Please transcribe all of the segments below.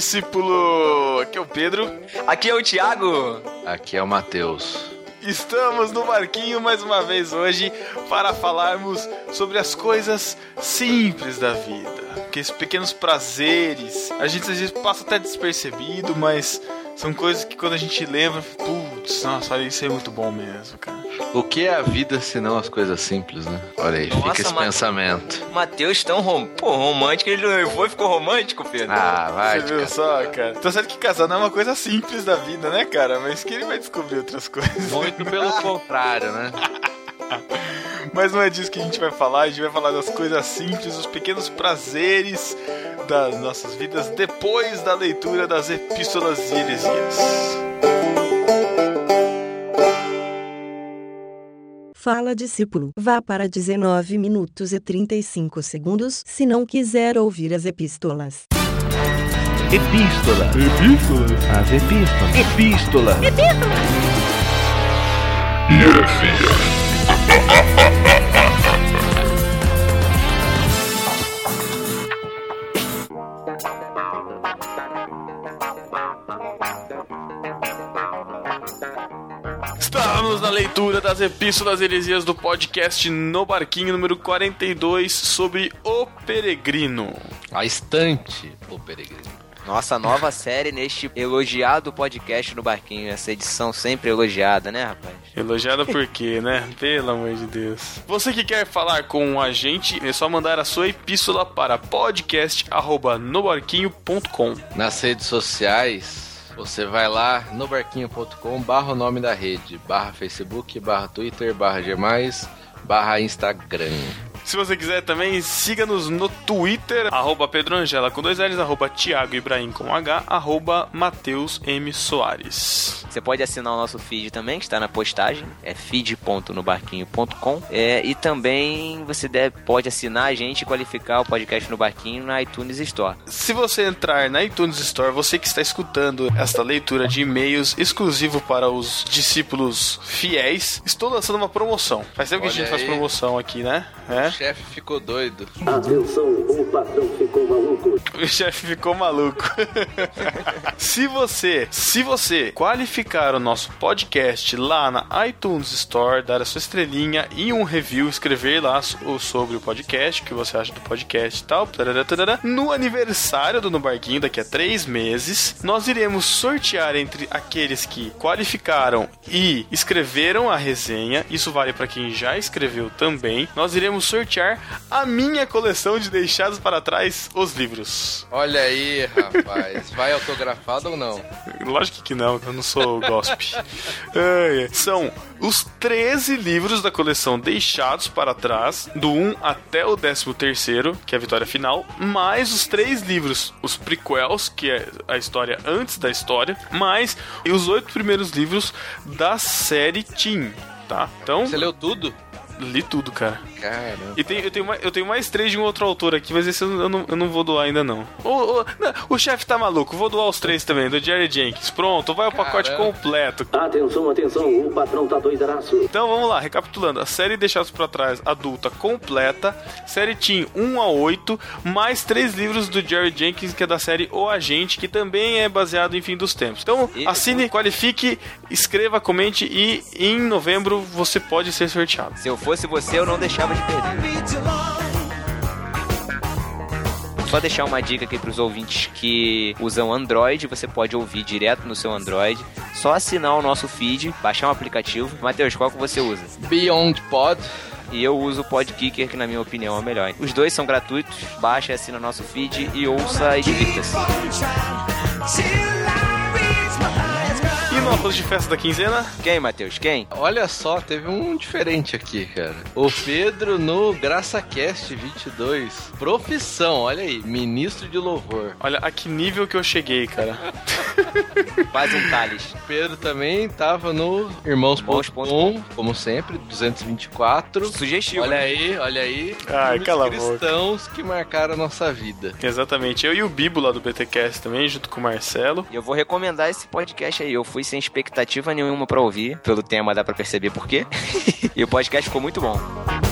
Discípulo! Aqui é o Pedro. Aqui é o Thiago. Aqui é o Matheus. Estamos no barquinho mais uma vez hoje para falarmos sobre as coisas simples da vida. Aqueles pequenos prazeres. A gente às vezes passa até despercebido, mas são coisas que quando a gente lembra, putz, nossa, olha, isso é muito bom mesmo, cara. O que é a vida se não as coisas simples, né? Olha aí, Nossa, fica esse Mate- pensamento. Matheus tão rom... Pô, romântico, ele levou e ficou romântico, Pedro. Ah, vai, Você viu só, cara? Tá certo que casar não é uma coisa simples da vida, né, cara? Mas que ele vai descobrir outras coisas. Muito pelo contrário, né? Mas não é disso que a gente vai falar, a gente vai falar das coisas simples, os pequenos prazeres das nossas vidas depois da leitura das epístolas e heresias. Fala discípulo, vá para 19 minutos e 35 segundos se não quiser ouvir as epístolas. Epístola. Epístola. As epístolas. Epístola. Estamos na leitura das epístolas heresias do podcast No Barquinho número 42 sobre o peregrino. A estante, o peregrino. Nossa nova série neste elogiado podcast no Barquinho. Essa edição sempre elogiada, né, rapaz? Elogiada por quê, né? Pelo amor de Deus. Você que quer falar com a gente, é só mandar a sua epístola para podcast@nobarquinho.com. Nas redes sociais, você vai lá no barquinho.com barra o nome da rede, barra Facebook, barra Twitter, barra Gmais, barra Instagram. Se você quiser também, siga-nos no Twitter, arroba Pedro Angela com dois L's, arroba Thiago Ibrahim com H, arroba Matheus M. Soares. Você pode assinar o nosso feed também, que está na postagem, é feed.nobarquinho.com. É, e também você deve, pode assinar a gente e qualificar o podcast no Barquinho na iTunes Store. Se você entrar na iTunes Store, você que está escutando esta leitura de e-mails exclusivo para os discípulos fiéis, estou lançando uma promoção. Faz tempo que a Olha gente faz aí. promoção aqui, né? É. O chefe ficou doido. Atenção, o patrão ficou maluco. O chefe ficou maluco. se você, se você qualificar o nosso podcast lá na iTunes Store, dar a sua estrelinha e um review, escrever lá so- sobre o podcast, o que você acha do podcast e tal, tarará, tarará, no aniversário do No Barquinho, daqui a três meses, nós iremos sortear entre aqueles que qualificaram e escreveram a resenha, isso vale para quem já escreveu também, nós iremos sortear a minha coleção de Deixados para Trás, os livros. Olha aí, rapaz. Vai autografado ou não? Lógico que não, eu não sou gospe. São os 13 livros da coleção deixados para trás, do 1 até o 13 terceiro, que é a vitória final, mais os três livros, os prequels, que é a história antes da história, mais os oito primeiros livros da série Teen, tá? Então, Você leu tudo? Li tudo, cara. Caramba. E tem, eu, tenho mais, eu tenho mais três de um outro autor aqui, mas esse eu, não, eu não vou doar ainda não. O, o, não, o chefe tá maluco, vou doar os três também, do Jerry Jenkins. Pronto, vai o pacote Caramba. completo. Atenção, atenção, o patrão tá doidaraço. Então vamos lá, recapitulando. A série Deixados pra Trás adulta completa, série Teen 1 a 8, mais três livros do Jerry Jenkins, que é da série O Agente, que também é baseado em Fim dos Tempos. Então assine, qualifique, escreva, comente e em novembro você pode ser sorteado. Se eu fosse você, eu não deixava de perder. Só deixar uma dica aqui para os ouvintes que usam Android, você pode ouvir direto no seu Android. Só assinar o nosso feed, baixar um aplicativo. Matheus, qual que você usa? Beyond Pod. E eu uso o Podkicker, que na minha opinião é o melhor. Os dois são gratuitos, baixa, assina o nosso feed e ouça e divirta-se. No arroz de festa da quinzena, Quem, Matheus? Quem? Olha só, teve um diferente aqui, cara. O Pedro no GraçaCast 22. Profissão, olha aí, ministro de louvor. olha a que nível que eu cheguei, cara. Faz um Thales. O Pedro também tava no Irmãos.com, como sempre, 224. Sugestivo. Olha né? aí, olha aí. Ai, cala a boca. cristãos que marcaram a nossa vida. Exatamente, eu e o Bibo lá do BTcast também, junto com o Marcelo. E eu vou recomendar esse podcast aí. Eu fui sem expectativa nenhuma pra ouvir. Pelo tema dá pra perceber por quê. e o podcast ficou muito bom.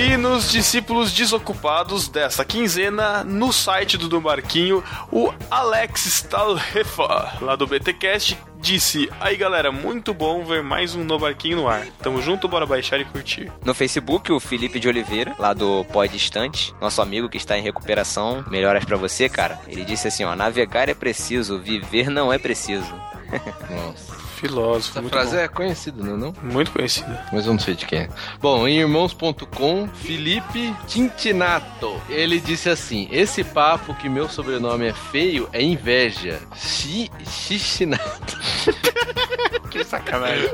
E nos discípulos desocupados dessa quinzena, no site do Do Barquinho, o Alex Stalhefa, lá do BTcast, disse: Aí galera, muito bom ver mais um No Barquinho no ar. Tamo junto, bora baixar e curtir. No Facebook, o Felipe de Oliveira, lá do Pós Distante, nosso amigo que está em recuperação. Melhoras pra você, cara. Ele disse assim: ó, navegar é preciso, viver não é preciso. Nossa. Filósofo, Essa muito frase bom. é conhecida, não é não? Muito conhecida. Mas vamos ver de quem é. Bom, em irmãos.com, Felipe Tintinato. Ele disse assim: Esse papo que meu sobrenome é feio é inveja. Xi- Xixinato. Que sacanagem.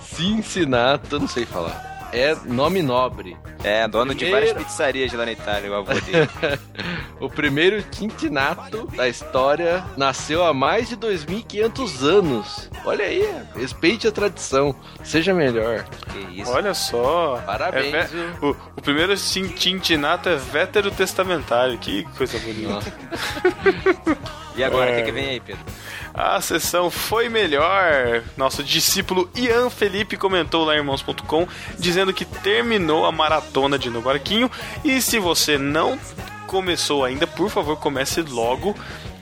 Cincinato, não sei falar. É nome nobre. É, dono de Primeiro- várias pizzarias lá na Itália, o avô dele. O primeiro Tintinato da história nasceu há mais de 2.500 anos. Olha aí, respeite a tradição. Seja melhor. que isso. Olha só. Parabéns, É o, o primeiro Tintinato é vétero testamentário. Que coisa bonita. E agora, o É. que, que vem aí, Pedro? A sessão foi melhor. Nosso discípulo Ian Felipe comentou lá em irmãos.com dizendo que terminou a maratona de No Barquinho. E se você não começou ainda, por favor, comece logo.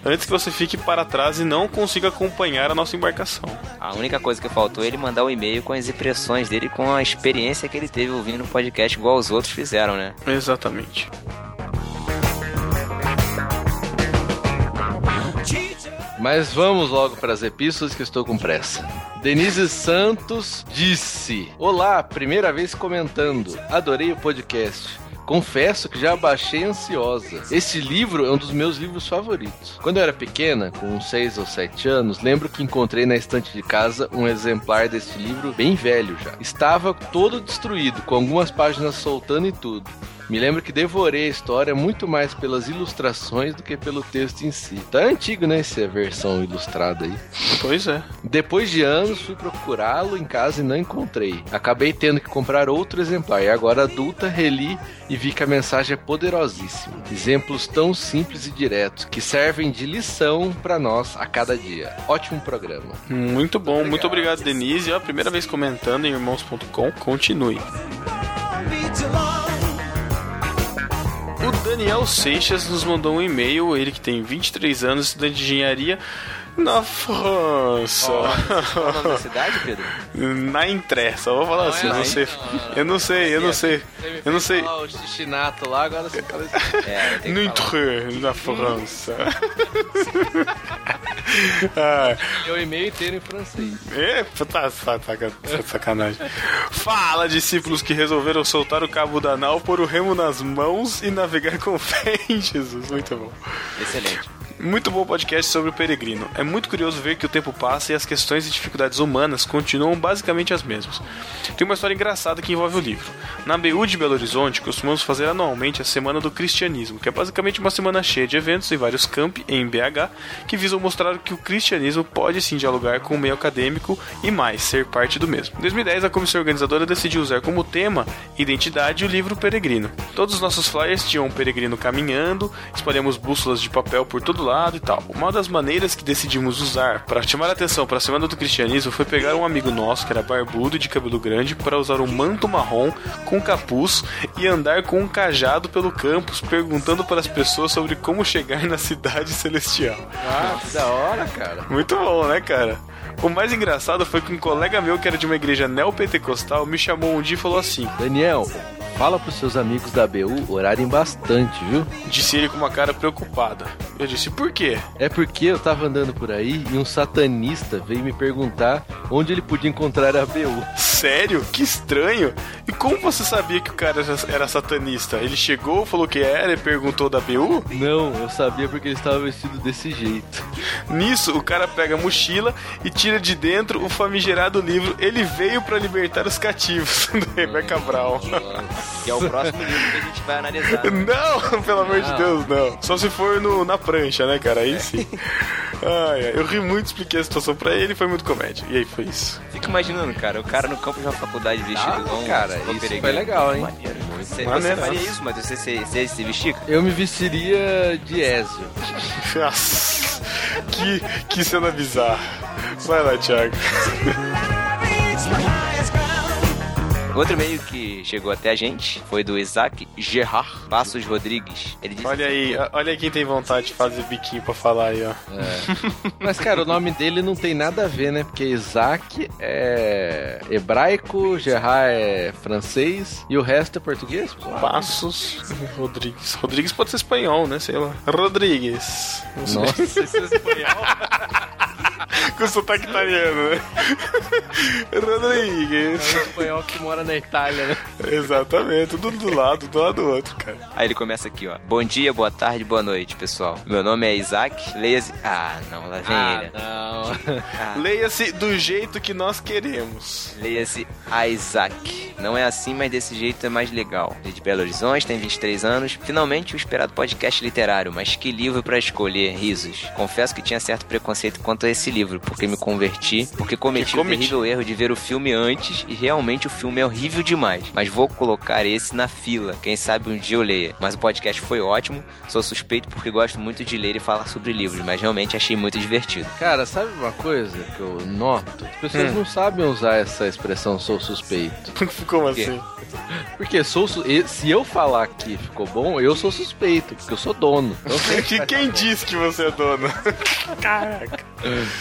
Antes que você fique para trás e não consiga acompanhar a nossa embarcação. A única coisa que faltou é ele mandar um e-mail com as impressões dele, com a experiência que ele teve ouvindo o podcast, igual os outros fizeram, né? Exatamente. Mas vamos logo para as epístolas que estou com pressa. Denise Santos disse: Olá, primeira vez comentando. Adorei o podcast. Confesso que já baixei ansiosa. Esse livro é um dos meus livros favoritos. Quando eu era pequena, com uns 6 ou 7 anos, lembro que encontrei na estante de casa um exemplar desse livro bem velho já. Estava todo destruído, com algumas páginas soltando e tudo. Me lembro que devorei a história muito mais pelas ilustrações do que pelo texto em si. Tá antigo, né, essa versão ilustrada aí. Pois é. Depois de anos, fui procurá-lo em casa e não encontrei. Acabei tendo que comprar outro exemplar e agora adulta, reli e vi que a mensagem é poderosíssima. Exemplos tão simples e diretos que servem de lição pra nós a cada dia. Ótimo programa. Muito bom, muito obrigado, Denise. É a primeira vez comentando em irmãos.com. Continue. O Daniel Seixas nos mandou um e-mail, ele que tem 23 anos, estudante de engenharia na França. É o nome da cidade, Pedro? Na Intré, só vou falar assim, eu não sei. Eu não sei, eu não sei. Eu não sei. o xixinato lá, agora você fala É, tem No que falar. Intré, na França. ah, o e-mail inteiro em francês. É, tá, tá, tá, tá sacanagem. Fala, discípulos que resolveram soltar o cabo da nau, pôr o remo nas mãos e navegar com fé em Jesus. Muito bom. Excelente. Muito bom podcast sobre o peregrino. É muito curioso ver que o tempo passa e as questões e dificuldades humanas continuam basicamente as mesmas. Tem uma história engraçada que envolve o livro. Na BU de Belo Horizonte, costumamos fazer anualmente a Semana do Cristianismo, que é basicamente uma semana cheia de eventos em vários campi em BH que visam mostrar que o cristianismo pode sim dialogar com o meio acadêmico e mais, ser parte do mesmo. Em 2010, a comissão organizadora decidiu usar como tema identidade o livro Peregrino. Todos os nossos flyers tinham um peregrino caminhando, espalhamos bússolas de papel por todo lado e tal. Uma das maneiras que decidimos usar para chamar a atenção para a Semana do Cristianismo foi pegar um amigo nosso que era barbudo e de cabelo grande para usar um manto marrom com capuz e andar com um cajado pelo campus perguntando para as pessoas sobre como chegar na cidade celestial. Ah, que da hora, cara. Muito bom, né, cara? O mais engraçado foi que um colega meu que era de uma igreja neopentecostal me chamou um dia e falou assim: Daniel, fala pros seus amigos da BU orarem bastante, viu? Disse ele com uma cara preocupada. Eu disse: Por quê? É porque eu tava andando por aí e um satanista veio me perguntar onde ele podia encontrar a BU. Sério? Que estranho. E como você sabia que o cara era- satanista? Ele chegou, falou que era e perguntou da BU? Não, eu sabia porque ele estava vestido desse jeito. Nisso, o cara pega a mochila e tira de dentro o famigerado livro Ele Veio para Libertar os Cativos, do Rebecca Brown. Que é o próximo livro que a gente vai analisar. Não, pelo amor de. Deus, não. Só se for no, na prancha, né, cara? Aí sim. Ai, ai, eu ri muito, expliquei a situação pra ele foi muito comédia. E aí foi isso. Fica imaginando, cara, o cara no campo de uma faculdade vestido Ah, um cara, um isso peregrino. foi legal, hein? Maneiro. Você, maneiro. você faria isso, mas você, você, você se vestir? cara? Eu me vestiria de Ezio. Nossa, que, que cena bizarra. Vai lá, Thiago. Outro e-mail que chegou até a gente foi do Isaac Gerard Passos Rodrigues. Ele disse Olha aí, olha aí quem tem vontade de fazer biquinho pra falar aí, ó. Mas, cara, o nome dele não tem nada a ver, né? Porque Isaac é hebraico, Gerard é francês e o resto é português? Passos Rodrigues. Rodrigues pode ser espanhol, né? Sei lá. Rodrigues. Não sei. Nossa, esse é espanhol. Com sotaque italiano, né? Rodrigues. É um espanhol que mora na Itália, né? Exatamente, tudo do lado, do lado do outro, cara. Aí ele começa aqui, ó. Bom dia, boa tarde, boa noite, pessoal. Meu nome é Isaac. Leia-se. Ah, não, lá vem ele. não. Ah, Leia-se do jeito que nós queremos. Leia-se Isaac. Não é assim, mas desse jeito é mais legal. Ele é de Belo Horizonte, tem 23 anos. Finalmente o esperado podcast literário, mas que livro pra escolher, risos. Confesso que tinha certo preconceito quanto a esse livro, porque me converti, porque cometi o terrível erro de ver o filme antes e realmente o filme é horrível demais. Mas vou colocar esse na fila. Quem sabe um dia eu leia. Mas o podcast foi ótimo. Sou suspeito porque gosto muito de ler e falar sobre livros, mas realmente achei muito divertido. Cara, sabe uma coisa que eu noto? As pessoas Hum. não sabem usar essa expressão sou suspeito. Como assim? Porque sou su- se eu falar que ficou bom, eu sou suspeito, porque eu sou dono. Sei Que quem disse que você é dono? Caraca.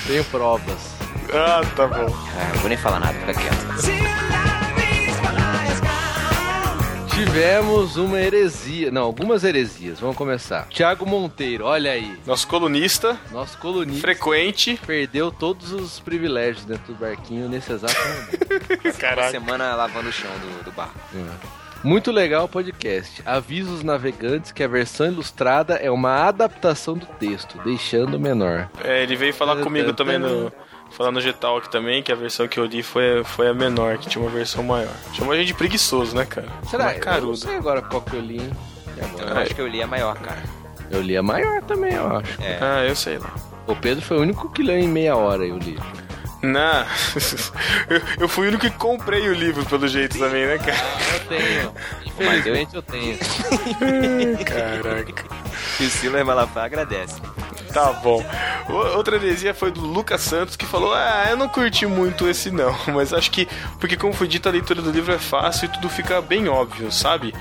Tenho provas. Ah, tá bom. Ah, não vou nem falar nada, fica quieto. Tivemos uma heresia, não, algumas heresias. Vamos começar. Tiago Monteiro, olha aí, Nosso colunista, nosso colunista frequente. perdeu todos os privilégios dentro do barquinho nesse exato momento. Uma Caraca. semana lavando o chão do, do bar. Muito legal o podcast. Avisa os navegantes que a versão ilustrada é uma adaptação do texto, deixando menor. É, ele veio falar comigo também no. Falar no G-Talk também, que a versão que eu li foi, foi a menor, que tinha uma versão maior. Chamou a gente de preguiçoso, né, cara? Será? Uma Eu não sei agora qual que eu li, hein? Agora? Eu acho que eu li a maior, cara. Eu li a maior também, eu acho. É. Ah, eu sei lá. O Pedro foi o único que leu em meia hora eu li. Não. eu, eu fui o único que comprei o livro, pelo jeito também, né, cara? Eu tenho. Infelizmente eu tenho. Caraca. E o Silas Malafaia agradece. Tá bom. Outra heresia foi do Lucas Santos que falou: Ah, eu não curti muito esse não, mas acho que, porque como foi dito, a leitura do livro é fácil e tudo fica bem óbvio, sabe?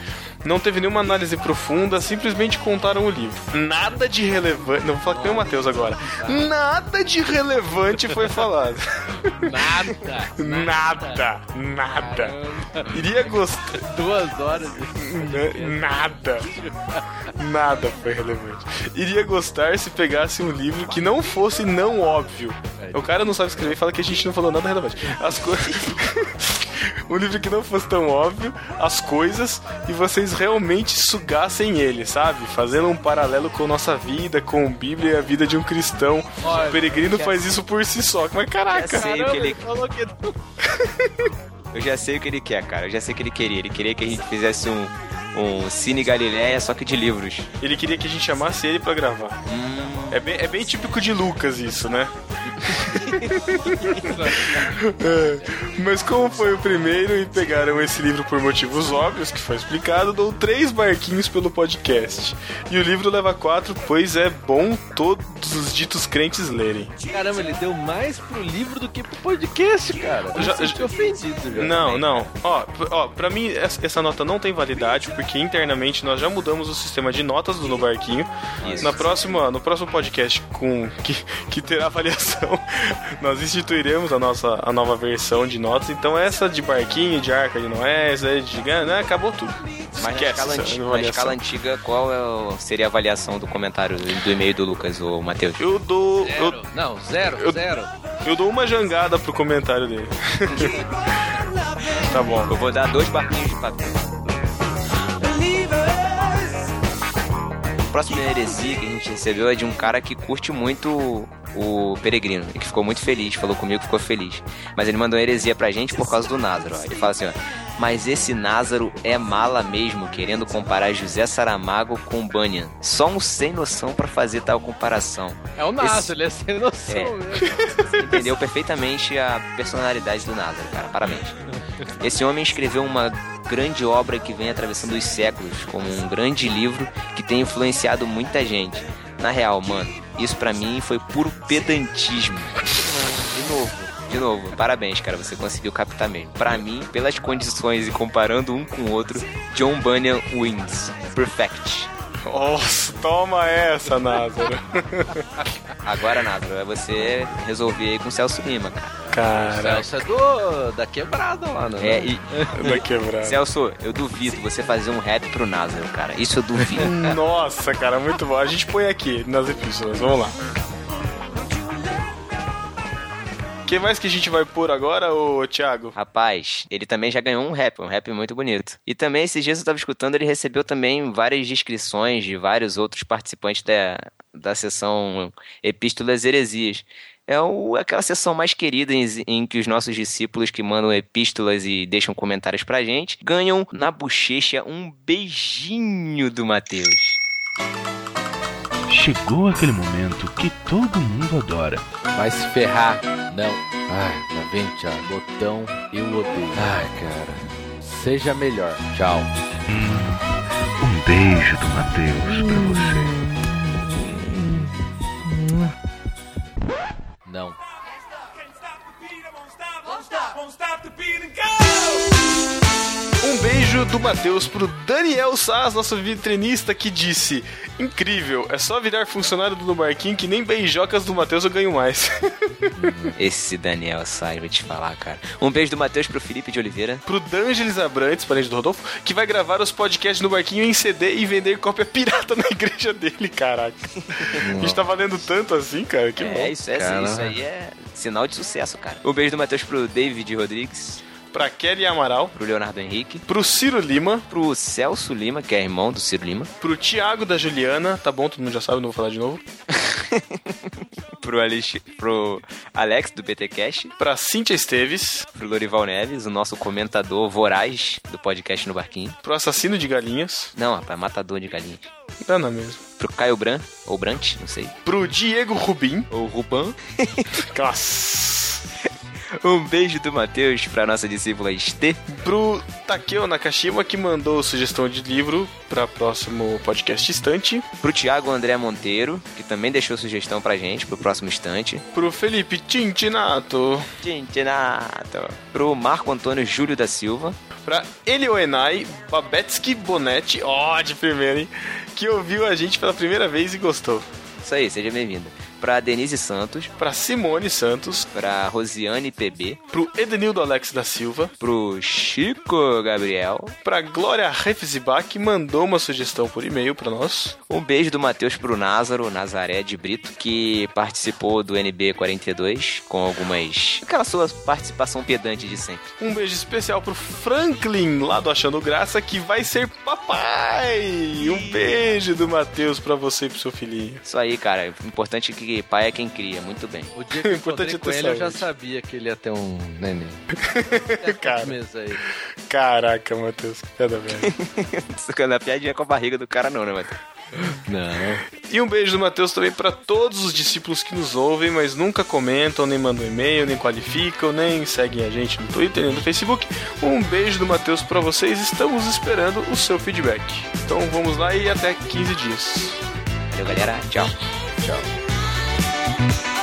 Não teve nenhuma análise profunda, simplesmente contaram o livro. Nada de relevante. Não vou falar que nem o Matheus agora. Nada de relevante foi falado. Nada! Nada, nada. Iria gostar. Duas horas. N- Nada. Nada foi relevante. Iria gostar se pegasse um livro que não fosse não óbvio. O cara não sabe escrever e fala que a gente não falou nada relevante. As coisas. um livro que não fosse tão óbvio, as coisas, e vocês realmente sugassem ele, sabe? Fazendo um paralelo com nossa vida, com a Bíblia e a vida de um cristão. Olha, o peregrino faz isso por si só. Mas caraca. Já sei o que ele falou que. Eu já sei o que ele quer, cara. Eu já sei o que ele queria. Ele queria que a gente fizesse um, um Cine Galileia, só que de livros. Ele queria que a gente chamasse ele pra gravar. É bem, é bem típico de Lucas isso, né? É, mas como foi o primeiro e pegaram esse livro por motivos óbvios, que foi explicado, dou três barquinhos pelo podcast. E o livro leva quatro, pois é bom todos os ditos crentes lerem. Caramba, ele deu mais pro livro do que pro podcast, cara. Eu Já- já ofendido já. Não, não. Ó, ó, pra mim essa essa nota não tem validade, porque internamente nós já mudamos o sistema de notas do No Barquinho. Isso. Na próxima, no próximo podcast com que, que terá avaliação, nós instituiremos a nossa a nova versão de notas. Então essa de barquinho, de arca de Noé, essa de gigante, né, acabou tudo. Mas na Esquece escala, essa antiga, na avaliação. escala antiga, qual é o- seria a avaliação do comentário do, e-mail do Lucas, ou Matheus? Eu dou eu, Zero. Não, zero, Eu- zero. eu dou uma jangada pro comentário dele. tá bom. Eu vou dar dois barquinhos de papel. Próxima heresia que a gente recebeu é de um cara que curte muito o- Peregrino e que ficou muito feliz, falou comigo ficou feliz. Mas ele mandou heresia pra gente por causa do Názaro. Ele fala assim, ó. Mas esse Názaro é mala mesmo, querendo comparar José Saramago com Bunyan. Só um sem noção pra fazer tal comparação. É o Esse- Naso, ele é sem noção É. mesmo. Entendeu perfeitamente a personalidade do Názaro, cara. Parabéns. Esse homem escreveu uma grande obra que vem atravessando os séculos, como um grande livro que tem influenciado muita gente. Na real, mano, isso pra mim foi puro pedantismo. De novo. De novo, parabéns, cara, você conseguiu captar mesmo. Pra mim, pelas condições e comparando um com o outro, John Bunyan wins. Perfect. Nossa, toma essa, Názaro. Agora, Názaro, é você resolver aí com o Celso Lima, cara. Cara, Celso é do, da quebrada lá, né? É, e da quebrada. Celso, eu duvido você fazer um rap pro Názaro, cara. Isso eu duvido. Nossa, cara, muito bom. A gente põe aqui nas epístolas, vamos lá. Que mais que a gente vai pôr agora, ô Thiago? Rapaz, ele também já ganhou um rap, um rap muito bonito. E também, esses dias eu tava escutando, ele recebeu também várias descrições de vários outros participantes da, da sessão Epístolas Heresias. É o, aquela sessão mais querida em, em que os nossos discípulos que mandam epístolas e deixam comentários pra gente ganham na bochecha um beijinho do Mateus. Chegou aquele momento que todo mundo adora. Vai se ferrar. Não. Ai, lá vem, Thiago. Botão, eu odeio. Ai, cara. Seja melhor. Tchau. Um beijo do Matheus pra você. Não. Um beijo do Matheus pro Daniel Sass, nosso vitrinista, que disse: Incrível, é só virar funcionário do No Barquinho que nem beijocas do Matheus eu ganho mais. Esse Daniel sai, vou te falar, cara. Um beijo do Mateus pro Felipe de Oliveira. pro D'Angeles Abrantes, parente do Rodolfo, que vai gravar os podcasts no Barquinho em CD e vender cópia pirata na igreja dele, caraca. A gente tá valendo tanto assim, cara, que é, bom. isso, é, Cara. isso aí é sinal de sucesso, cara. Um beijo do Mateus pro David Rodrigues, Pra Kelly Amaral, pro Leonardo Henrique, pro Ciro Lima, pro Celso Lima, que é irmão do Ciro Lima, pro Thiago da Juliana, tá bom, todo mundo já sabe, não vou falar de novo. pro, Alex, pro Alex do BT Cash, Pra Cíntia Esteves, pro Lorival Neves, o nosso comentador voraz do podcast no Barquinho. pro Assassino de Galinhas, Não, rapaz, matador de galinhas. tá na mesma. Pro Caio Bran, ou Brant, não sei. Pro Diego Rubim, Ou Ruban. Nossa. Um beijo do Matheus pra nossa discípula Estê. Pro Takeo Nakashima, que mandou sugestão de livro pra próximo podcast estante. Pro Thiago André Monteiro, que também deixou sugestão pra gente pro próximo instante. Pro Felipe Tintinato. Tintinato. Pro Marco Antônio Júlio da Silva. Pra Elioenai Babetsky Bonetti, ó, de primeira, hein? Que ouviu a gente pela primeira vez e gostou. Isso aí, seja bem-vindo. Pra Denise Santos. Pra Simone Santos. Pra Rosiane PB. Pro Edenildo Alex da Silva. Pro Chico Gabriel. Pra Glória Refzibach, que mandou uma sugestão por e-mail pra nós. Um beijo do Matheus pro Názaro, Nazaré de Brito, que participou do NB 42 com algumas. aquela sua participação pedante de sempre. Um beijo especial pro Franklin, lá do Achando Graça, que vai ser papai. Um beijo do Matheus pra você e pro seu filhinho. Isso aí, cara. O importante é que pai é quem cria. Muito bem. O dia que eu encontrei com ele, eu já sabia que ele ia ter um neném. Cara. Aí. Caraca, Matheus, que piada velha. Na piadinha com a barriga do cara, não, né, Matheus? Não. E um beijo do Matheus também pra todos os discípulos que nos ouvem, mas nunca comentam, nem mandam e-mail, nem qualificam, nem seguem a gente no Twitter, nem no Facebook. Um beijo do Matheus pra vocês, estamos esperando o seu feedback. Então vamos lá e até 15 dias. Valeu, galera. Tchau. Estamos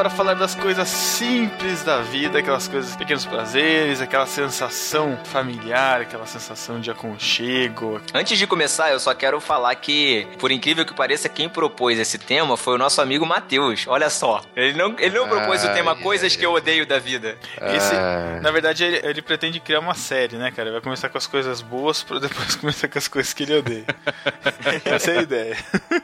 para falar das coisas simples da vida, aquelas coisas, pequenos prazeres, aquela sensação familiar, aquela sensação de aconchego. Antes de começar, eu só quero falar que, por incrível que pareça, quem propôs esse tema foi o nosso amigo Matheus. Olha só. Ele não, ele não propôs o tema Ai, Coisas que eu odeio da vida. Esse, na verdade, ele, ele pretende criar uma série, né, cara? Ele vai começar com as coisas boas pra depois começar com as coisas que ele odeia. Essa é a ideia.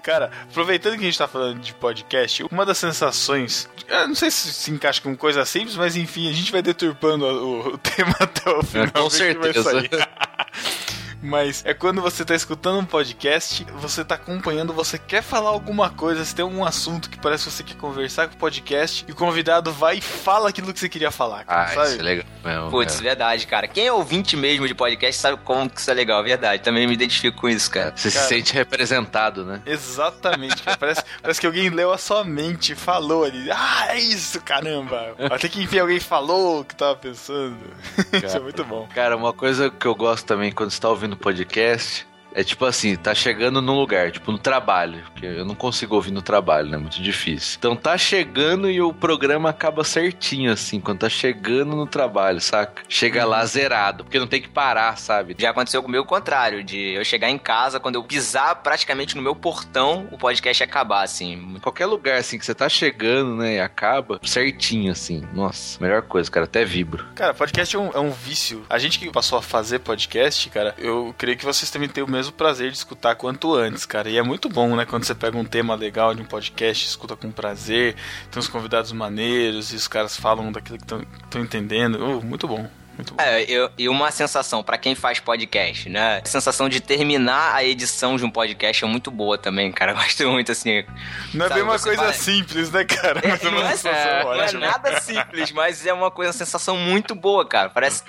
Cara, aproveitando que a gente tá falando de podcast, uma das sensações. Eu não sei se se encaixa com coisa simples, mas enfim, a gente vai deturpando o, o tema até o final. Com que vai certeza. Mas é quando você tá escutando um podcast, você tá acompanhando, você quer falar alguma coisa, você tem algum assunto que parece que você quer conversar com o podcast, e o convidado vai e fala aquilo que você queria falar, cara, Ah, sabe? isso é legal mesmo. Putz, cara. verdade, cara. Quem é ouvinte mesmo de podcast sabe como que isso é legal, verdade. Também me identifico com isso, cara. Você Cara. se sente representado, né? Exatamente, cara. Parece, parece que alguém leu a sua mente, falou ali. Ah, é isso, caramba. Até que enfim alguém falou o que tava pensando. Isso é muito bom. Cara, uma coisa que eu gosto também quando você tá ouvindo podcast é tipo assim, tá chegando num lugar, tipo no trabalho, porque eu não consigo ouvir no trabalho, né? Muito difícil. Então tá chegando e o programa acaba certinho, assim, quando tá chegando no trabalho, saca? Chega lá zerado, porque não tem que parar, sabe? Já aconteceu comigo o contrário, de eu chegar em casa, quando eu pisar praticamente no meu portão, o podcast acabar, assim. Qualquer lugar, assim, que você tá chegando, né, e acaba certinho, assim. Nossa, melhor coisa, cara, até vibro. Cara, podcast é um, é um vício. A gente que passou a fazer podcast, cara, eu creio que vocês também têm o mesmo prazer de escutar quanto antes, cara. E é muito bom, né? Quando você pega um tema legal de um podcast, escuta com prazer, tem uns convidados maneiros e os caras falam daquilo que estão entendendo. Oh, muito bom. Muito bom. É, eu- e uma sensação pra quem faz podcast, né? A sensação de terminar a edição de um podcast é muito boa também, cara. Eu gosto muito, assim. não é bem uma coisa vai- simples, né, cara? É, Mas é uma não, é, sensação não é ótima. nada simples, mas é uma coisa, uma sensação muito boa, cara. Parece,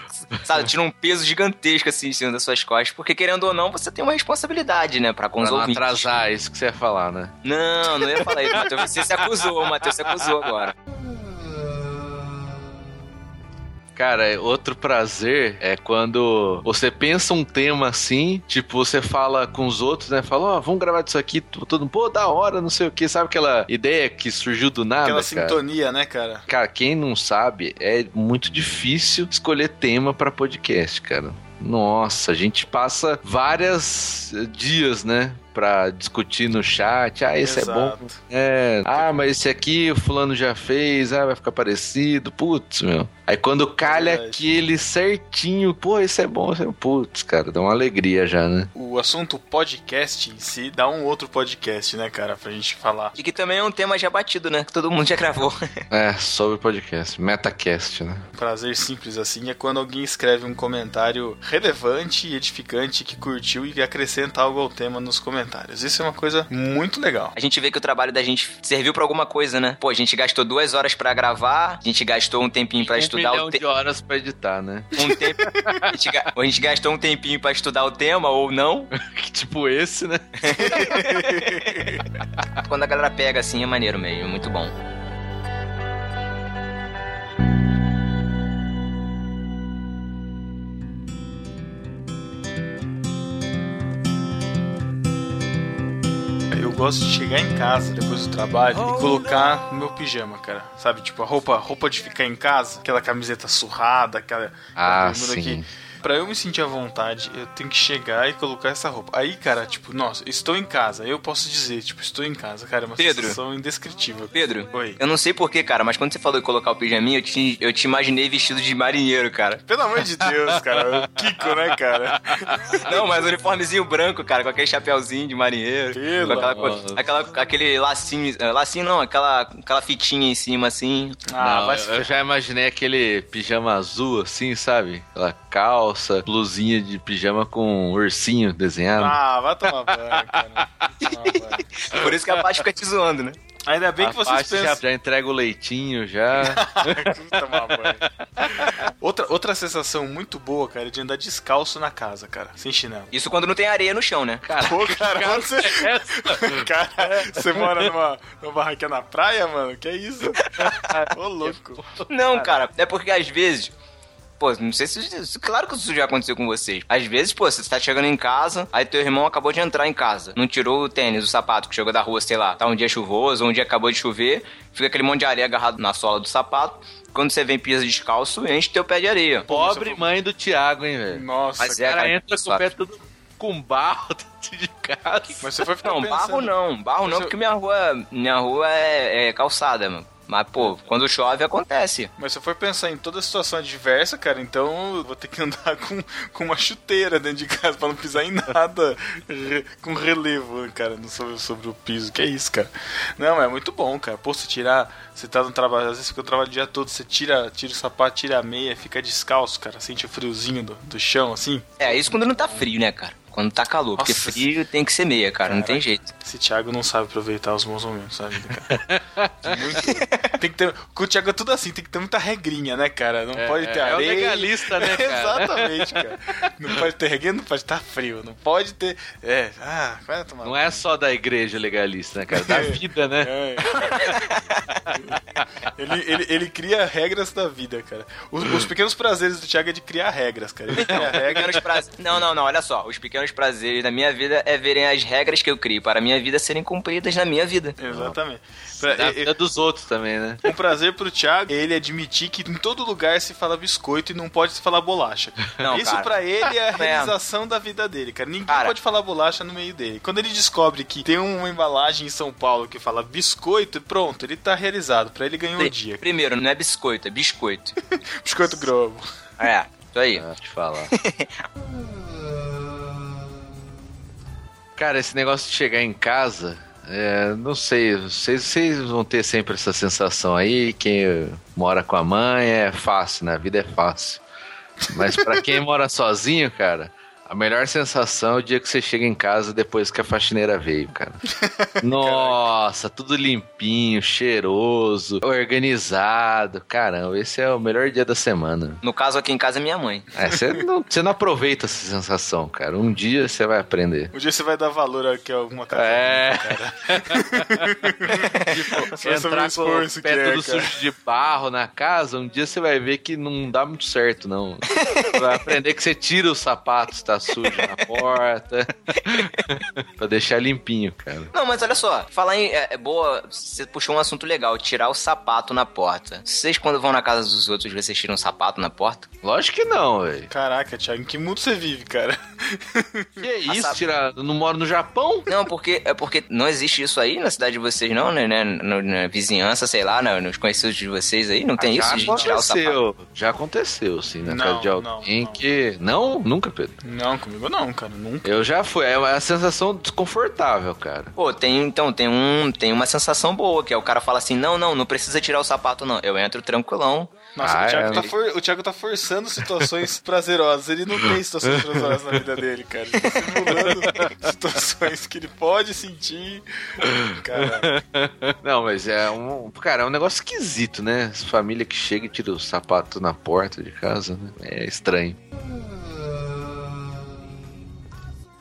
sabe, tira um peso gigantesco assim em cima das suas costas, porque querendo ou não, você tem uma responsabilidade, né, pra com os Pra não ouvintes. atrasar, é isso que você ia falar, né? Não, não ia falar isso, Matheus. Você se acusou, o Matheus se acusou agora. Cara, outro prazer é quando você pensa um tema assim, tipo, você fala com os outros, né? Fala, ó, vamos gravar disso aqui, todo mundo, pô, da hora, não sei o que, sabe aquela ideia que surgiu do nada, Aquela cara? sintonia, né, cara? Cara, quem não sabe, é muito difícil escolher tema pra podcast, cara. Nossa, a gente passa vários dias, né? Pra discutir no chat. Ah, esse é bom. Exato. É. Ah, mas esse aqui o fulano já fez. Ah, vai ficar parecido. Putz, meu. Aí quando calha Verdade. aquele certinho, pô, esse é bom. É... Putz, cara, dá uma alegria já, né? O assunto podcast em si dá um outro podcast, né, cara, pra gente falar. E que também é um tema já batido, né? Que todo mundo já gravou. É, sobre podcast. Metacast, né? Prazer simples assim é quando alguém escreve um comentário relevante e edificante que curtiu e acrescenta algo ao tema nos comentários. Isso é uma coisa muito legal. A gente vê que o trabalho da gente serviu pra alguma coisa, né? Pô, a gente gastou duas horas pra gravar, a gente gastou um tempinho pra um estudar milhão te... de horas pra editar, né? um tempo. A gente, a gente gastou um tempinho pra estudar o tema ou não. tipo esse, né? Quando a galera pega assim é maneiro mesmo, é muito bom. Gosto de chegar em casa depois do trabalho e colocar no meu pijama, cara. Sabe, tipo a roupa, roupa de ficar em casa, aquela camiseta surrada, aquela, Ah, aquela bermuda sim. Pra eu me sentir à vontade, eu tenho que chegar e colocar essa roupa. Aí, cara, tipo, nossa, estou em casa. Eu posso dizer, tipo, estou em casa, cara, é uma Pedro. sensação indescritível. Pedro, Oi. eu não sei porquê, cara, mas quando você falou em colocar o pijaminha, eu te, eu te imaginei vestido de marinheiro, cara. Pelo amor de Deus, cara. O Kiko, né, cara? Não, mas uniformezinho branco, cara, com aquele chapéuzinho de marinheiro. Pelo com aquela, amor. co- aquela, aquele lacinho. eh, Lacinho não, aquela, aquela fitinha em cima, assim. Ah, Não, se eu já imaginei aquele pijama azul, assim, sabe? Aquela calça, blusinha de pijama com um ursinho desenhado. Ah, vai tomar banho, cara. Vai tomar banho. Por isso que a parte fica te zoando, né? Ainda bem A que vocês parte já, pensam. já entrega o leitinho, já. Tomar banho. outra, outra sensação muito boa, cara, é de andar descalço na casa, cara, sem chinelo. Isso quando não tem areia no chão, né? Cara, Pô, cara, onde você... cara, você mora numa, numa barraquinha na praia, mano? Que é isso? Ô, louco. Não, cara, é porque às vezes. Pô, não sei se. Claro que isso já aconteceu com vocês. Às vezes, pô, você tá chegando em casa, aí teu irmão acabou de entrar em casa. Não tirou o tênis, o sapato que chegou da rua, sei lá. Tá um dia chuvoso, ou um dia acabou de chover. Fica aquele monte de areia agarrado na sola do sapato. Quando você vem pisa descalço, enche teu pé de areia. Pobre mãe do Thiago, hein, velho. Nossa, Mas O é, cara cara, entra com o pé todo com barro dentro de casa. Mas você foi ficar Não, pensando... barro não. Barro não, Mas eu- porque minha rua, minha rua é, é calçada, mano. Mas, pô, quando chove acontece. Mas se eu for pensar em toda a situação adversa, cara, então eu vou ter que andar com, com uma chuteira dentro de casa pra não pisar em nada com relevo, cara, sobre, sobre o piso. Que é isso, cara. Não, é muito bom, cara. Pô, você tirar. Você tá no trabalho, às vezes fica no trabalho o dia todo, você tira, tira o sapato, tira a meia, fica descalço, cara. Sente o friozinho do, do chão, assim. É, isso quando não tá frio, né, cara? Quando tá calor. Porque Nossa, frio tem que ser meia, cara. Não tem jeito. Esse Thiago não sabe aproveitar os bons momentos da vida, cara. Muito- tem que ter. Com o Thiago é tudo assim, tem que ter muita regrinha, né, cara? Não É, pode ter é, é o areia. legalista, né, cara? Exatamente, cara. Não pode ter regrinha, não pode estar frio. Não pode ter. É, ah, vai tomar. Não é só da igreja legalista, né, cara? Da vida, né? É. ele, ele, ele cria regras da vida, cara. Os, os pequenos prazeres do Thiago é de criar regras, cara. Ele cria regras. Não, não, não, olha só. Os pequenos prazeres da minha vida é verem as regras que eu crio para a minha vida serem cumpridas na minha vida. Exatamente. Pra- Da e- vida dos outros também, né? Um prazer pro Thiago é ele admitir que em todo lugar se fala biscoito e não pode se falar bolacha. Não, Isso cara. pra ele é a É. realização da vida dele, cara. Ninguém Cara. pode falar bolacha no meio dele. Quando ele descobre que tem uma embalagem em São Paulo que fala biscoito, pronto, ele tá realizado. Pra ele ganhou o dia. Primeiro, não é biscoito, é biscoito. Biscoito Globo. É, isso aí. Ah, te falar. Cara, esse negócio de chegar em casa, é, não sei, vocês, vocês vão ter sempre essa sensação aí, quem mora com a mãe é fácil, né? A vida é fácil. Mas pra quem mora sozinho, cara, a melhor sensação é o dia que você chega em casa depois que a faxineira veio, cara. Nossa, tudo limpinho, cheiroso, organizado. Caramba, esse é o melhor dia da semana. No caso, aqui em casa é minha mãe. É, você não, você não aproveita essa sensação, cara. Um dia você vai aprender. Um dia você vai dar valor aqui a alguma casa. É. cara. Tipo, Só sobre o entrar com o pé é, tudo cara. sujo de barro na casa, um dia você vai ver que não dá muito certo, não. Você vai aprender que você tira os sapatos, tá sujo na porta. pra deixar limpinho, cara. Não, mas olha só, falar em. É, é boa, você puxou um assunto legal, tirar o sapato na porta. Vocês, quando vão na casa dos outros, vocês tiram o sapato na porta? Lógico que não, velho. Caraca, Thiago, em que mundo você vive, cara? Que isso, sabe- tirar. Não moro no Japão? Não, porque é porque não existe isso aí na cidade de vocês, não, né? né? No- na vizinhança, sei lá, na- nos conhecidos de vocês aí, não tem já isso de tirar o sapato. aconteceu. Já aconteceu, sim, na Não, casa de não, alguém não. que. Não, nunca, Pedro. Não, comigo não, cara. Nunca. Eu já fui. É uma sensação desconfortável, cara. Pô, tem então, tem um, tem uma sensação boa, que é o cara fala assim: "Não, não, não precisa tirar o sapato não. Eu entro tranquilão". Nossa, Ah, o, Thiago é. tá for- o Thiago tá forçando situações prazerosas. Ele não tem situações prazerosas na vida dele, cara. Ele tá simulando situações que ele pode sentir. Cara, Não, mas é um. Cara, é um negócio esquisito, né? As Família que chega e tira o sapato na porta de casa, né? É estranho.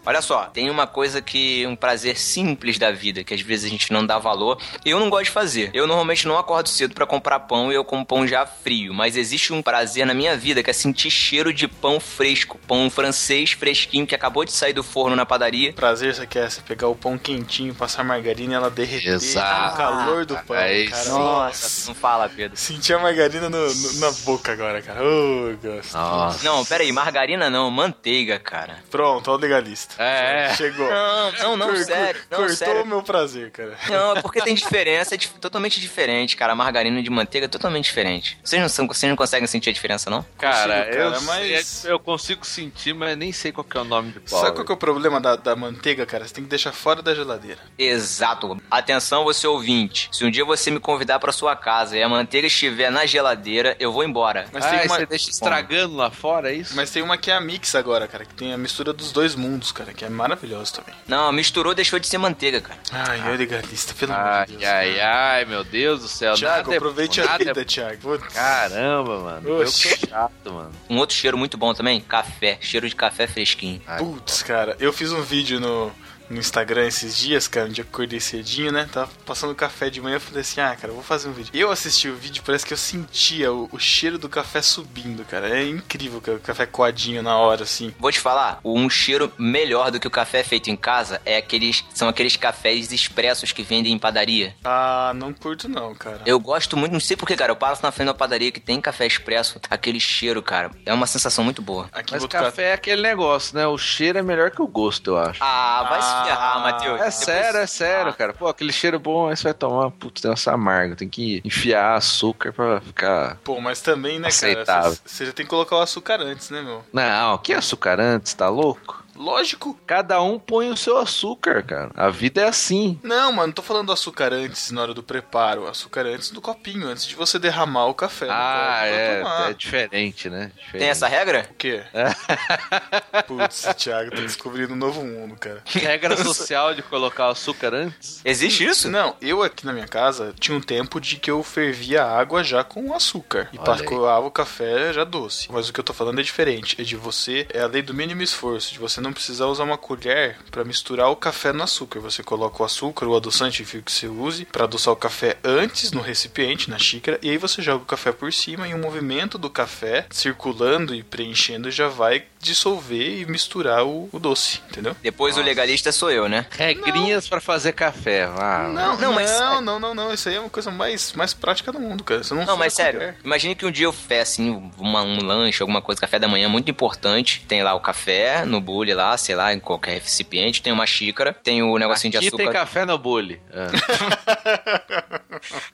Olha só, tem uma coisa que um prazer simples da vida, que às vezes a gente não dá valor. Eu não gosto de fazer. Eu normalmente não acordo cedo pra comprar pão e eu como pão já frio, mas existe um prazer na minha vida que é sentir cheiro de pão fresco, pão francês fresquinho que acabou de sair do forno na padaria. prazer você quer você pegar o pão quentinho, passar margarina e ela derreter Exato. no calor do pão. É isso. cara. Nossa, não fala, Pedro. Senti a margarina no- no- na boca agora, cara. Ô, gosto. Nossa. Não, pera aí, margarina não, manteiga, cara. Pronto, ó o legalista. É, é. Chegou. Não, não, não, Cor- sério, não, Cortou sério. o meu prazer, cara. Não, é porque tem diferença, é totalmente diferente, cara. A margarina de manteiga é totalmente diferente. Vocês não, são, vocês não conseguem sentir a diferença, não? Cara, Consigo, eu, cara, mas- sei- eu consigo sentir, mas nem sei qual que é o nome de pau. Sabe qual que é o problema da, da manteiga, cara? Você tem que deixar fora da geladeira. Exato. Atenção, você ouvinte. Se um dia você me convidar pra sua casa e a manteiga estiver na geladeira, eu vou embora. Mas ah, tem uma. você deixa estragando lá fora, é isso? Mas tem uma que é a mix agora, cara, que tem a mistura dos dois mundos, cara, que é maravilhoso também. Não, misturou, deixou de ser manteiga, cara. Ai, eu legalista, pelo amor de Deus. ai, ai, meu Deus do céu. Thiago, nada é- aproveite a nada é- vida, Thiago. Putz. Caramba, mano. Eu sou chato, mano. Um outro cheiro muito bom também, café. Cheiro de café fresquinho. Ai, Putz, cara, eu fiz um vídeo no, no Instagram esses dias, cara, um dia que eu acordei cedinho, né? Tava passando café de manhã, eu falei assim, ah, cara, eu vou fazer um vídeo. Eu assisti o vídeo, parece que eu sentia o, o cheiro do café subindo, cara. É incrível, cara, o café coadinho na hora, assim. Vou te falar, um cheiro melhor do que o café feito em casa é aqueles, são aqueles cafés expressos que vendem em padaria. Ah, não curto não, cara. Eu gosto muito, não sei porquê, cara. Eu passo na frente da padaria que tem café expresso, aquele cheiro, cara. É uma sensação muito boa. Aqui Mas café é aquele negócio, né? O cheiro é melhor que o gosto, eu acho. Ah, vai se ferrar, Matheus. É sério, é sério, cara. Pô, aquele cheiro bom, aí você vai tomar, putz, tem essa amarga. Tem que enfiar açúcar pra ficar. Pô, mas também, né, cara? Aceitável. Você- Você já tem que colocar o açúcar antes, né, meu? Não, que açúcar antes, tá louco? Lógico. Cada um põe o seu açúcar, cara. A vida é assim. Não, mano, não tô falando do açúcar antes na hora do preparo. Açúcar antes do copinho, antes de você derramar o café. no Ah, é, tomar. é diferente, né? Diferente. Tem essa regra? O quê? Putz, Thiago tá descobrindo um novo mundo, cara. regra social de colocar o açúcar antes? Existe isso? Não, eu aqui na minha casa tinha um tempo de que eu fervia a água já com açúcar. E passava o café já doce. Mas o que eu tô falando é diferente. É de você. É a lei do mínimo esforço. De você não precisar usar uma colher pra misturar o café no açúcar. Você coloca o açúcar, o adoçante, enfim, que você use, pra adoçar o café antes no recipiente, na xícara. E aí você joga o café por cima e o movimento do café circulando e preenchendo já vai dissolver e misturar o, o doce, entendeu? Depois o legalista sou eu, né? Regrinhas pra fazer café. Ah, Não, Não, não, mas não, sério. não, não, não. Isso aí é uma coisa mais, mais prática do mundo, cara. Você não, Não, mas sério, colher. imagine que um dia eu peço assim, uma- um lanche, alguma coisa, café da manhã muito importante. Tem lá o café no bule lá, sei lá, em qualquer recipiente, tem uma xícara, tem o negocinho de Aqui açúcar. tem café no bule. Ah.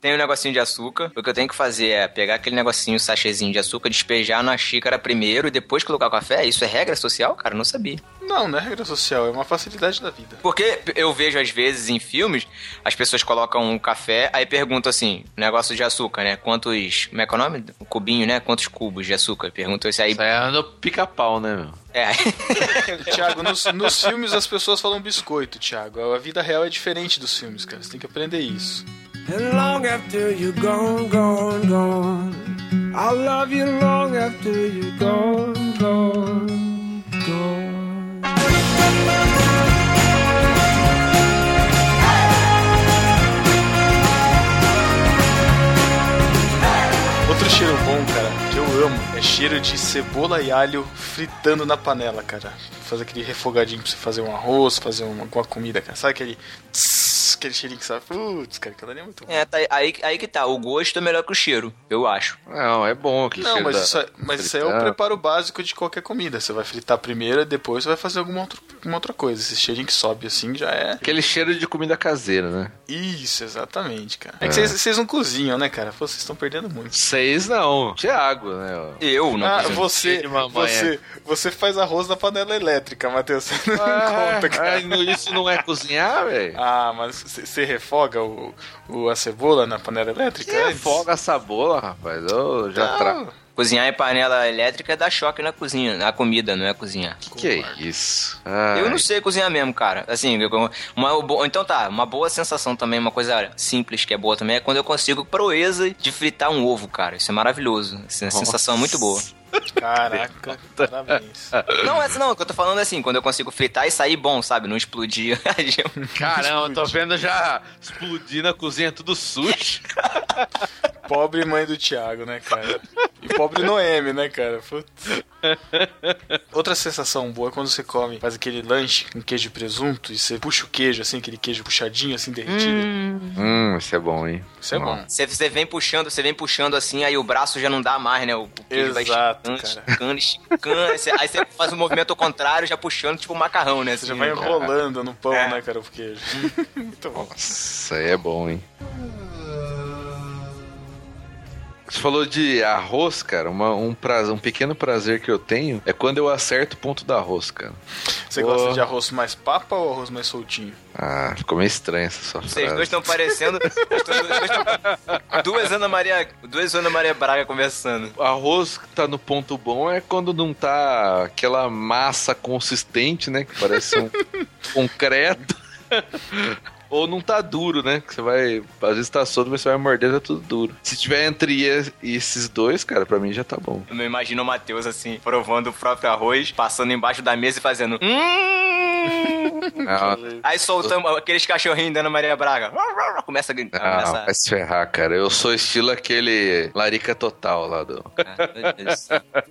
Tem um negocinho de açúcar. O que eu tenho que fazer é pegar aquele negocinho, sachêzinho de açúcar, despejar na xícara primeiro e depois colocar o café. Isso é regra social, cara? Eu não sabia. Não, não é regra social, é uma facilidade da vida. Porque eu vejo às vezes em filmes, as pessoas colocam um café, aí perguntam assim, negócio de açúcar, né? Quantos. Como é que é o nome? O cubinho, né? Quantos cubos de açúcar? Perguntam isso aí. Isso aí é no pica-pau, né, meu? É. Tiago, nos, nos filmes as pessoas falam biscoito, Tiago. A vida real é diferente dos filmes, cara. Você tem que aprender isso. And long after you're gone, gone, gone. I'll love you long after you're gone, gone, gone. Outro cheiro bom, cara, que eu amo, cheiro de cebola e alho fritando na panela, cara. Fazer aquele refogadinho pra você fazer um arroz, fazer uma, alguma comida, cara. Sabe aquele. tss, aquele cheirinho que sabe. Putz, cara, aquilo ali é muito bom. É, tá, aí, aí que tá. O gosto é melhor que o cheiro, eu acho. Não, é bom aquele Não, cheiro mas, da- isso, é, mas isso aí é o preparo básico de qualquer comida. Você vai fritar primeiro e depois você vai fazer alguma outra, alguma outra coisa. Esse cheirinho que sobe assim já é. Aquele cheiro de comida caseira, né? Isso, exatamente, cara. É que vocês vocês não cozinham, né, cara? Pô, Vocês estão perdendo muito. Seis não. Thiago, né? Eu não Ah, você, você, você faz arroz na panela elétrica, Matheus. Você não Ah, conta, cara. ah, isso não é cozinhar, velho? Ah, mas você refoga o, o- a cebola na panela elétrica? Que antes? folga essa bola, rapaz. Eu já trago. Cozinhar em panela elétrica é dar choque na cozinha, na comida, não é cozinhar. Que que é isso? Ai. Eu não sei cozinhar mesmo, cara. Assim, uma, então tá, uma boa sensação também, uma coisa simples que é boa também, é quando eu consigo proeza de fritar um ovo, cara. Isso é maravilhoso. Essa sensação é muito boa. Caraca, parabéns. Não, essa não, o que eu tô falando é assim, quando eu consigo fritar e sair bom, sabe? Não explodir. Caramba, eu tô vendo já explodir na cozinha tudo sujo. Pobre mãe do Thiago, né, cara? E pobre Noemi, né, cara? Putz. Outra sensação boa é quando você come, faz aquele lanche com queijo e presunto e você puxa o queijo, assim, aquele queijo puxadinho, assim, derretido. Hum, isso é bom, hein? Isso é bom. Você, você vem puxando, você vem puxando assim, aí o braço já não dá mais, né? O, o queijo Exato, vai cara. esticando, esticando, esticando. Aí você, aí você faz o movimento ao contrário, já puxando, tipo macarrão, né? Você já assim, vai enrolando no pão, É. né, cara, o queijo. Muito bom. Isso aí é bom, hein? Você falou de arroz, cara. Uma- um, prazer, um pequeno prazer que eu tenho é quando eu acerto o ponto do arroz, cara. Você gosta de arroz mais papa ou arroz mais soltinho? Ah, ficou meio estranha essa sua Vocês frase. dois estão parecendo. dois duas Ana Maria. Duas Ana Maria Braga conversando. O arroz que tá no ponto bom é quando não tá aquela massa consistente, né? Que parece um concreto. Ou não tá duro, né? Que você vai. Às vezes tá solto, mas você vai morder, tá tudo duro. Se tiver entre es- esses dois, cara, pra mim já tá bom. Eu me imagino o Matheus assim, provando o próprio arroz, passando embaixo da mesa e fazendo. Hum! Ah, Aí soltando aqueles cachorrinhos da Ana Maria Braga. Começa a. ah, Começa vai se ferrar, cara. Eu sou estilo aquele larica total lá do. Deus.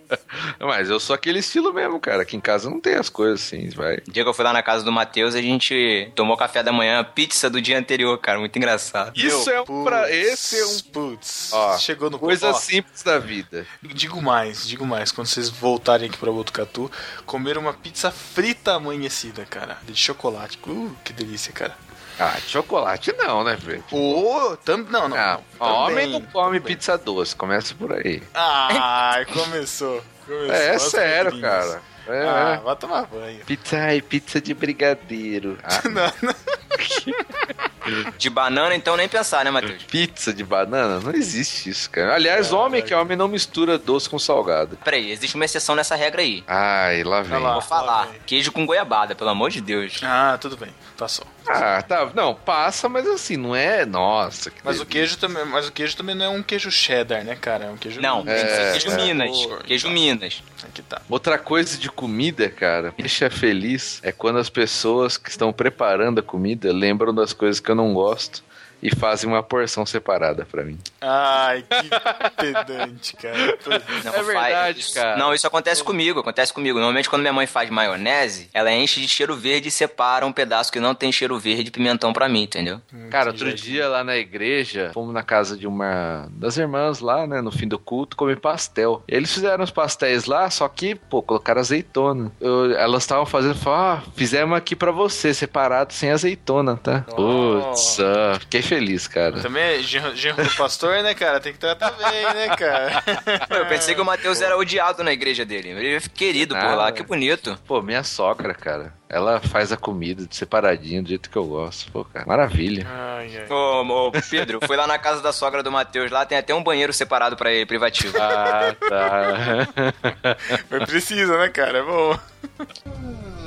Mas eu sou aquele estilo mesmo, cara. Aqui em casa não tem as coisas assim, vai. O dia que eu fui lá na casa do Matheus, a gente tomou café da manhã, pizza do dia anterior, cara. Muito engraçado. Isso é um pra- putz, esse é um- Putz, Ó, chegou no Coisa ó, simples da vida. Digo mais, digo mais. Quando vocês voltarem aqui pra Botucatu, comer uma pizza frita amanhecida, cara. De chocolate. Uh, que delícia, cara. Ah, de chocolate não, né, Fred? Ô, tam... não, não. Ah, não, homem não come também. pizza doce, começa por aí. Ai, começou. começou. É, As sério, pedrinhas. cara. É, Ah, é. vai tomar banho. Pizza, ai, pizza de brigadeiro. Ah, Não, não. De banana, então nem pensar, né, Matheus? pizza de banana? Não existe isso, cara. Aliás, Caraca. homem que é homem não mistura doce com salgado. Peraí, existe uma exceção nessa regra aí. Ai, lá vem. Lá. Vou falar. vem. Queijo com goiabada, pelo amor de Deus. Ah, tudo bem. Passou. Ah, tá. Não, passa, mas assim, não é. Nossa, que Mas o queijo também, mas o queijo também não é um queijo cheddar, né, cara? É um queijo Não, tem que ser É, queijo é. Minas. Cor, Queijo tá. Minas. Aqui tá. Outra coisa de comida, cara, me deixa feliz é quando as pessoas que estão preparando a comida lembram das coisas que eu não gosto e fazem uma porção separada pra mim. Ai, que pedante, cara. Não, É verdade, isso- cara. Não, isso acontece comigo, acontece comigo. Normalmente quando minha mãe faz maionese, ela enche de cheiro verde e separa um pedaço que não tem cheiro verde e pimentão pra mim, entendeu? Cara, outro dia lá na igreja, fomos na casa de uma das irmãs lá, né, no fim do culto, comer pastel. E eles fizeram os pastéis lá, só que, pô, colocaram azeitona. Eu- elas estavam fazendo, falaram, ah, fizemos aqui pra você, separado, sem azeitona, tá? Putz, ah, fiquei feliz, cara. Também é genro, do pastor, né, cara? Tem que tratar bem, né, cara? Eu pensei que o Matheus era odiado na igreja dele. Ele é querido por lá, Nada. que bonito. Pô, minha sogra, cara, ela faz a comida separadinho, do jeito que eu gosto. Pô, cara, maravilha. Ai, ai. Ô, ô, Pedro, fui lá na casa da sogra do Matheus, lá tem até um banheiro separado pra ele, privativo. Ah, tá. Mas precisa, né, cara? É bom.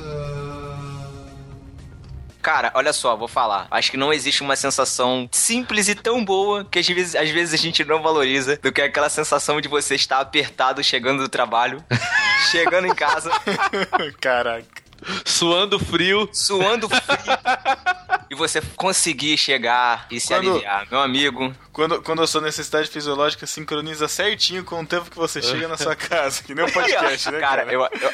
Cara, olha só, vou falar. Acho que não existe uma sensação simples e tão boa que às vezes, às vezes a gente não valoriza do que aquela sensação de você estar apertado chegando do trabalho, chegando em casa, Caraca. Suando frio. suando frio. E você conseguir chegar e se Quando- aliviar. Meu amigo, Quando, quando a sua necessidade fisiológica sincroniza certinho com o tempo que você chega na sua casa, que nem o podcast, né, cara? cara, eu, eu...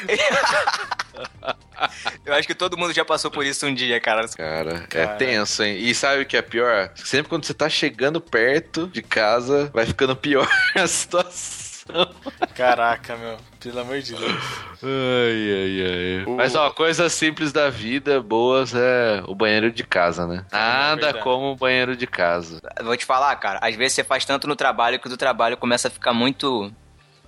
eu acho que todo mundo já passou por isso um dia, cara. Cara, é Cara. tenso, hein? E sabe o que é pior? Sempre quando você tá chegando perto de casa, vai ficando pior a situação. Caraca, meu. Pelo amor de Deus. Ai, ai, ai. Mas, ó, coisas simples da vida, boas, é o banheiro de casa, né? Nada verdade. como o banheiro de casa. Vou te falar, cara, às vezes você faz tanto no trabalho que o do trabalho começa a ficar muito.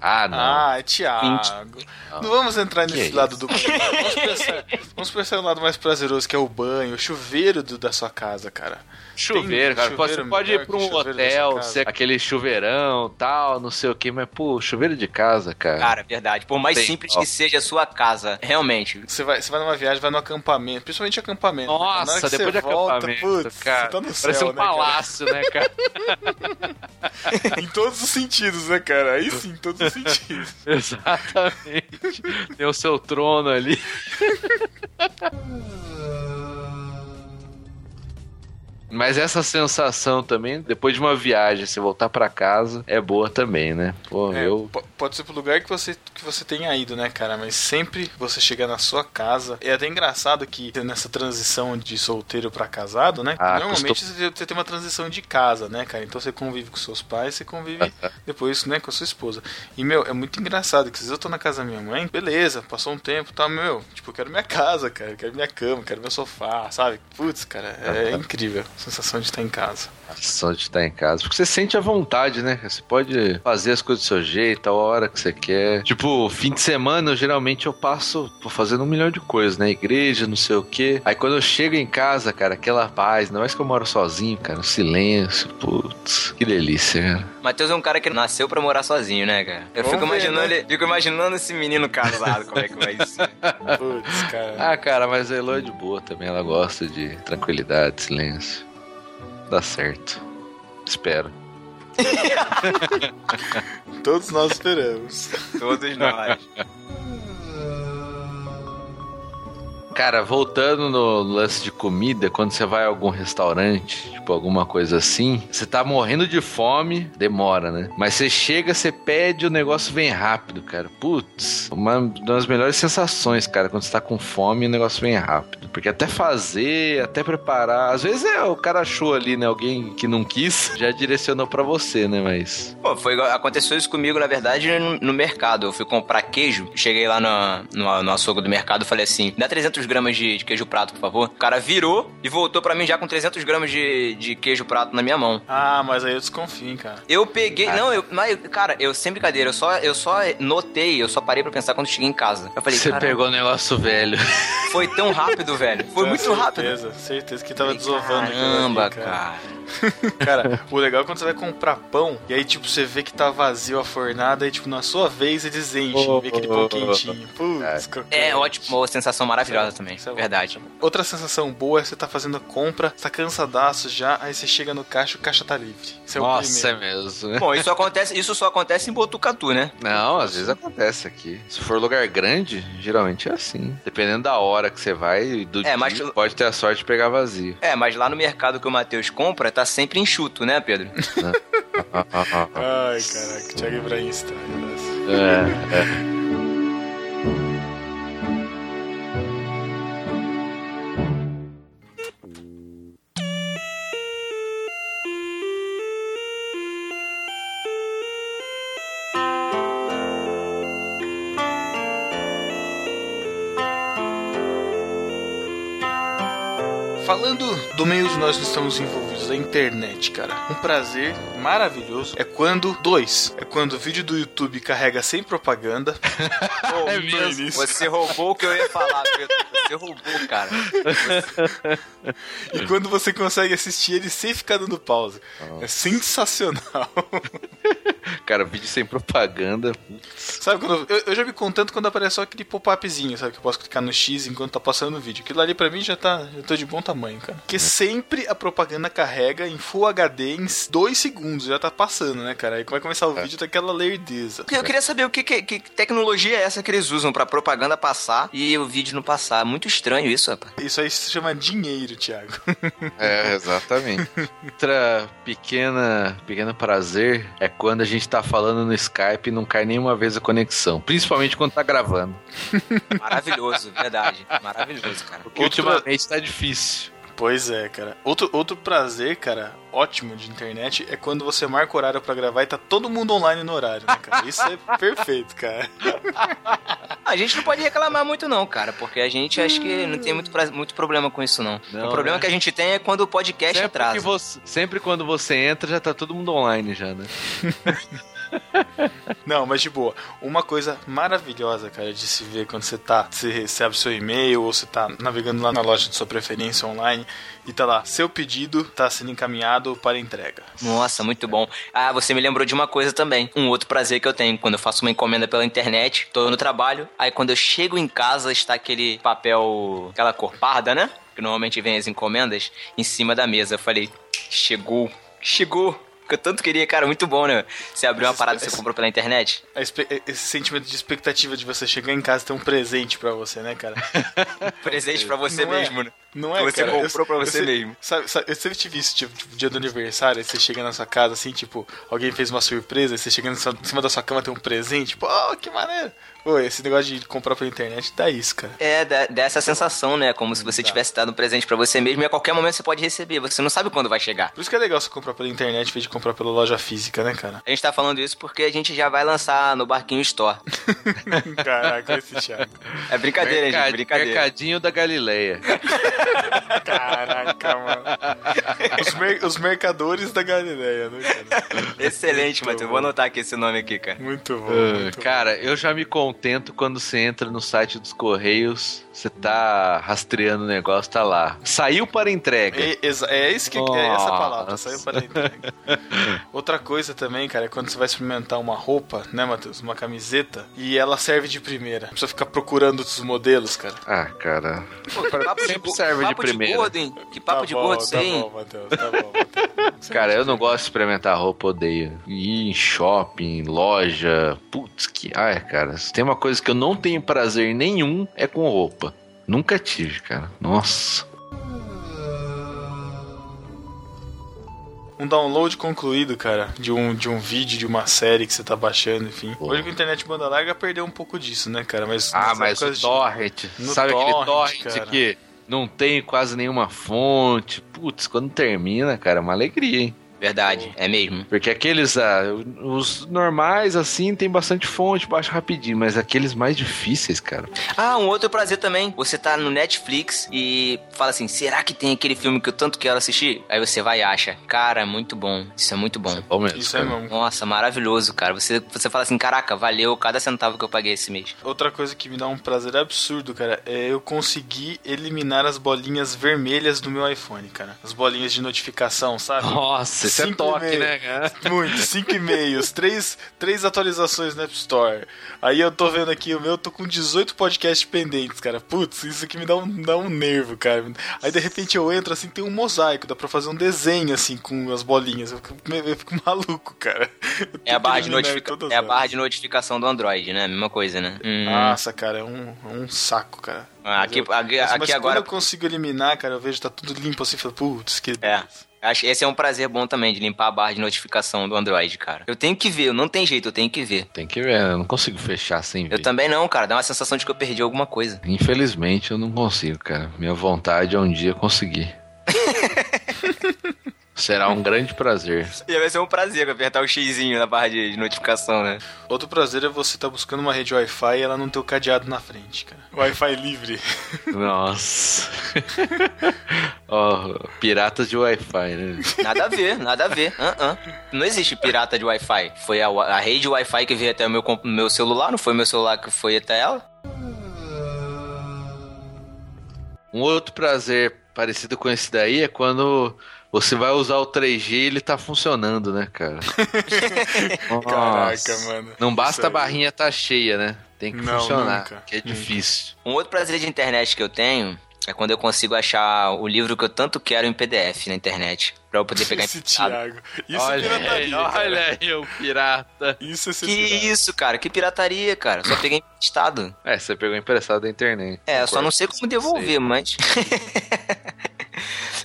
Ah, não. Ah, Thiago. Não vamos entrar nesse Que lado do banho. Vamos pensar, vamos pensar no lado mais prazeroso, que é o banho, o chuveiro do- da sua casa, cara. Chuveiro, cara. Pode- chuveiro você pode ir pra um hotel, ser aquele chuveirão, tal, não sei o que, mas, pô, chuveiro de casa, cara. Cara, verdade. Por mais Tem, simples ó. que seja a sua casa, realmente. Você vai, você vai numa viagem, vai no acampamento, principalmente acampamento. né? Nossa, depois você de volta, acampamento, putz, cara. Você tá no parece céu, um né, cara? palácio, né, cara? em todos os sentidos, né, cara? Aí sim, em todos os sentidos. Exatamente. Tem o seu trono ali. Mas essa sensação também, depois de uma viagem, você voltar pra casa, é boa também, né? Pô, É, eu. po- Pode ser pro lugar que você, que você tenha ido, né, cara? Mas sempre você chegar na sua casa. É até engraçado que nessa transição de solteiro pra casado, né? Ah, Normalmente custou- você, tem uma transição de casa, né, cara? Então você convive com seus pais, você convive depois, né, com a sua esposa. E, meu, é muito engraçado que às vezes eu tô na casa da minha mãe, beleza, passou um tempo, tá, meu, tipo, eu quero minha casa, cara, eu quero minha cama, eu quero meu sofá, sabe? Putz, cara, é incrível sensação de estar em casa. Só de estar em casa. Porque você sente a vontade, né? Você pode fazer as coisas do seu jeito, a hora que você quer. Tipo, fim de semana, eu, geralmente eu passo fazendo um milhão de coisas, né? Igreja, não sei o quê. Aí quando eu chego em casa, cara, aquela paz, não é mais que eu moro sozinho, cara, o silêncio, putz, que delícia, cara. Matheus é um cara que nasceu pra morar sozinho, né, cara? Eu fico ver, imaginando, né? ele- fico imaginando esse menino casado, como é que vai ser. Putz, cara. Ah, cara, mas a Elo é de boa também, ela gosta de tranquilidade, silêncio. Dá certo. Espero. Todos nós esperamos. Todos nós. Cara, voltando no lance de comida, quando você vai a algum restaurante, tipo alguma coisa assim, você tá morrendo de fome, demora, né? Mas você chega, você pede, o negócio vem rápido, cara. Putz, uma das melhores sensações, cara, quando você tá com fome o negócio vem rápido. Porque até fazer, até preparar. Às vezes é o cara achou ali, né? Alguém que não quis, já direcionou pra você, né? Mas. Pô, foi, aconteceu isso comigo, na verdade, no, mercado. Eu fui comprar queijo, cheguei lá no, no, no açougue do mercado falei assim: dá 300 gramas de, de queijo prato, por favor. O cara virou e voltou pra mim já com 300 gramas de, de queijo prato na minha mão. Ah, mas aí eu desconfio, hein, cara. Eu peguei. Não, eu. Mas, cara, eu sem brincadeira, eu só, eu só notei, eu só parei pra pensar quando cheguei em casa. Eu falei, Você "Caramba, pegou o negócio velho. Foi tão rápido, velho. Foi muito rápido. Certeza, certeza que tava desovando Caramba, ali, cara. Cara, o legal é quando você vai comprar pão e aí, tipo, você vê que tá vazio a fornada e, tipo, na sua vez eles enchem, vê aquele pão quentinho. Putz, crocante. É ótimo, uma sensação maravilhosa é- também. isso é Verdade. é. Outra sensação boa é você tá fazendo a compra, você tá cansadaço já, aí você chega no caixa, o caixa tá livre. Esse é o Nossa, é mesmo. Bom, isso acontece, isso só acontece em Botucatu, né? Não, às vezes acontece aqui. Se for lugar grande, geralmente é assim. Dependendo da hora que você vai e do É, dia, mas- pode ter a sorte de pegar vazio. É, mas lá no mercado que o Matheus compra, tá sempre enxuto, né, Pedro? Ai, caraca, Thiago Ibrahim está. É, é. Do meio onde nós estamos envolvidos, a internet, cara. Um prazer maravilhoso é quando. Dois. É quando o vídeo do YouTube carrega sem propaganda. oh, É mesmo. Você roubou o que eu ia falar, Pedro. Você roubou, cara. E quando você consegue assistir ele sem ficar dando pausa. É sensacional. Cara, vídeo sem propaganda. sabe quando. Eu, eu já me contanto quando aparece só aquele pop-upzinho, sabe? Que eu posso clicar no X enquanto tá passando o vídeo. Aquilo ali pra mim já tá. Eu tô de bom tamanho, cara. Porque sempre a propaganda carrega em Full HD em 2 segundos. Já tá passando, né, cara? Aí vai começar o vídeo daquela lerdeza. Eu queria saber o que, que, que tecnologia é essa que eles usam pra propaganda passar e o vídeo não passar. Muito estranho isso, rapaz. Isso aí se chama dinheiro, Thiago. É, exatamente. Outra pequena, pequeno prazer é quando a gente tá falando no Skype e não cai nenhuma vez a conexão. Principalmente quando tá gravando. Maravilhoso, verdade. Maravilhoso, cara. Porque ultimamente tá difícil. Pois é, cara. Outro, outro prazer, cara, ótimo de internet é quando você marca o horário pra gravar e tá todo mundo online no horário, né, cara? Isso é perfeito, cara. A gente não pode reclamar muito, não, cara, porque a gente acho que não tem muito, pra- muito problema com isso, não. Não, o problema né? que a gente tem é quando o podcast Sempre, atrasa. que você- sempre quando você entra, já tá todo mundo online já, né? Não, mas de boa. Uma coisa maravilhosa, cara, de se ver quando você tá. Você recebe seu e-mail ou você tá navegando lá na loja de sua preferência online e tá lá, seu pedido tá sendo encaminhado para entrega. Nossa, muito bom. Ah, você me lembrou de uma coisa também. Um outro prazer que eu tenho quando eu faço uma encomenda pela internet, tô no trabalho, aí quando eu chego em casa está aquele papel, aquela cor parda, né? Que normalmente vem as encomendas em cima da mesa. Eu falei, chegou, chegou. Que eu tanto queria, cara, muito bom, né? Você abriu uma parada que você comprou pela internet? Esse sentimento de expectativa de você chegar em casa e ter um presente pra você, né, cara? Presente pra você Não é? mesmo, né? Não é, Que você cara? comprou pra você eu, mesmo. Sabe, sabe, eu sempre tive isso, tipo, tipo, dia do aniversário, você chega na sua casa, assim, tipo, alguém fez uma surpresa, você chega em cima- em cima da sua cama tem um presente, tipo, oh, que maneiro. Pô, esse negócio de comprar pela internet dá isso, cara. É, dá, dá essa sensação, né? Como se você tivesse dado um presente pra você mesmo e a qualquer momento você pode receber. Você não sabe quando vai chegar. Por isso que é legal você comprar pela internet em vez de comprar pela loja física, né, cara? A gente tá falando isso porque a gente já vai lançar no Barquinho Store. Caraca, esse Thiago. É brincadeira, Mercad- gente, brincadeira. Mercadinho da Galileia. Caraca, mano. Os, mer- os mercadores da Galileia, né, cara? Excelente, Muito Matheus. bom. Vou anotar aqui esse nome aqui, cara. Muito bom. Ah, muito cara, eu já me contento quando você entra no site dos Correios, você tá rastreando o negócio, tá lá. Saiu para entrega. É, é isso que é essa palavra, Nossa. saiu para a entrega. Outra coisa também, cara, é quando você vai experimentar uma roupa, né, Matheus? Uma camiseta, e ela serve de primeira. Não precisa ficar procurando os modelos, cara. Ah, cara. Pô, que papo de, Sempre go- serve de papo de primeira. gordo, hein? Que papo Tá de bom, gordo isso tá hein? bom, Matheus, tá bom, Matheus. Cara, eu não gosto de experimentar roupa, odeio. Ir em shopping, loja. Putz, que. Ai, cara. Se tem uma coisa que eu não tenho prazer nenhum, é com roupa. Nunca tive, cara. Nossa. Um download concluído, cara, de um, de um vídeo, de uma série que você tá baixando, enfim. Pô. Hoje com a internet banda larga perdeu um pouco disso, né, cara? Mas Ah, mas o de- torrent. No Sabe aquele torrent, torrent cara. que não tem quase nenhuma fonte. Putz, quando termina, cara, é uma alegria, hein? Verdade, é mesmo. Porque aqueles, ah, os normais, assim, tem bastante fonte, baixa rapidinho, mas aqueles mais difíceis, cara. Ah, um outro prazer também. Você tá no Netflix e fala assim: será que tem aquele filme que eu tanto quero assistir? Aí você vai e acha. Cara, muito bom. Isso é muito bom. Bom mesmo, Isso é cara. mesmo. Nossa, maravilhoso, cara. Você, você fala assim: caraca, valeu cada centavo que eu paguei esse mês. Outra coisa que me dá um prazer absurdo, cara, é eu conseguir eliminar as bolinhas vermelhas do meu iPhone, cara. As bolinhas de notificação, sabe? Nossa, isso é Cinco toque, e-mail. né, cara? Muito, cinco e-mails, três, três atualizações no App Store. Aí eu tô vendo aqui o meu, tô com 18 podcasts pendentes, cara. Putz, isso aqui me dá um, dá um nervo, cara. Aí de repente eu entro assim, tem um mosaico, dá pra fazer um desenho assim com as bolinhas. Eu fico, eu fico maluco, cara. É a, barra de notifica... é a elas. barra de notificação do Android, né? Mesma coisa, né? Hum. Nossa, cara, é um, é um saco, cara. Ah, aqui, Mas eu- aqui, mas, aqui mas agora. quando eu consigo eliminar, cara, eu vejo que tá tudo limpo assim, falo, putz, que É. Acho esse é um prazer bom também, de limpar a barra de notificação do Android, cara. Eu tenho que ver, não tem jeito, eu tenho que ver. Tem que ver, eu não consigo fechar sem ver. Eu também não, cara. Dá uma sensação de que eu perdi alguma coisa. Infelizmente eu não consigo, cara. Minha vontade é um dia conseguir. Será um grande prazer. E vai ser um prazer apertar o xizinho na barra de, notificação, né? Outro prazer é você estar buscando uma rede Wi-Fi e ela não ter o cadeado na frente, cara. Wi-Fi livre. Nossa. Ó, piratas de Wi-Fi, né? Nada a ver, nada a ver. Ah, ah. Não existe pirata de Wi-Fi. Foi a, a rede Wi-Fi que veio até o meu, meu celular, não foi meu celular que foi até ela? Um outro prazer parecido com esse daí é quando você vai usar o 3G e ele tá funcionando, né, cara? Caraca, mano. Não basta Isso a barrinha tá cheia, né? Tem que Não, funcionar, nunca, que é difícil. Um outro prazer de internet que eu tenho é quando eu consigo achar o livro que eu tanto quero em PDF na internet. Pra eu poder pegar Esse emprestado. Thiago. Isso é olha pirataria, aí, cara. olha aí o pirata. Isso é ser Que pirata. isso, cara? Que pirataria, cara. Só peguei emprestado. É, você pegou emprestado da internet. É, eu só não sei com como devolver, mas.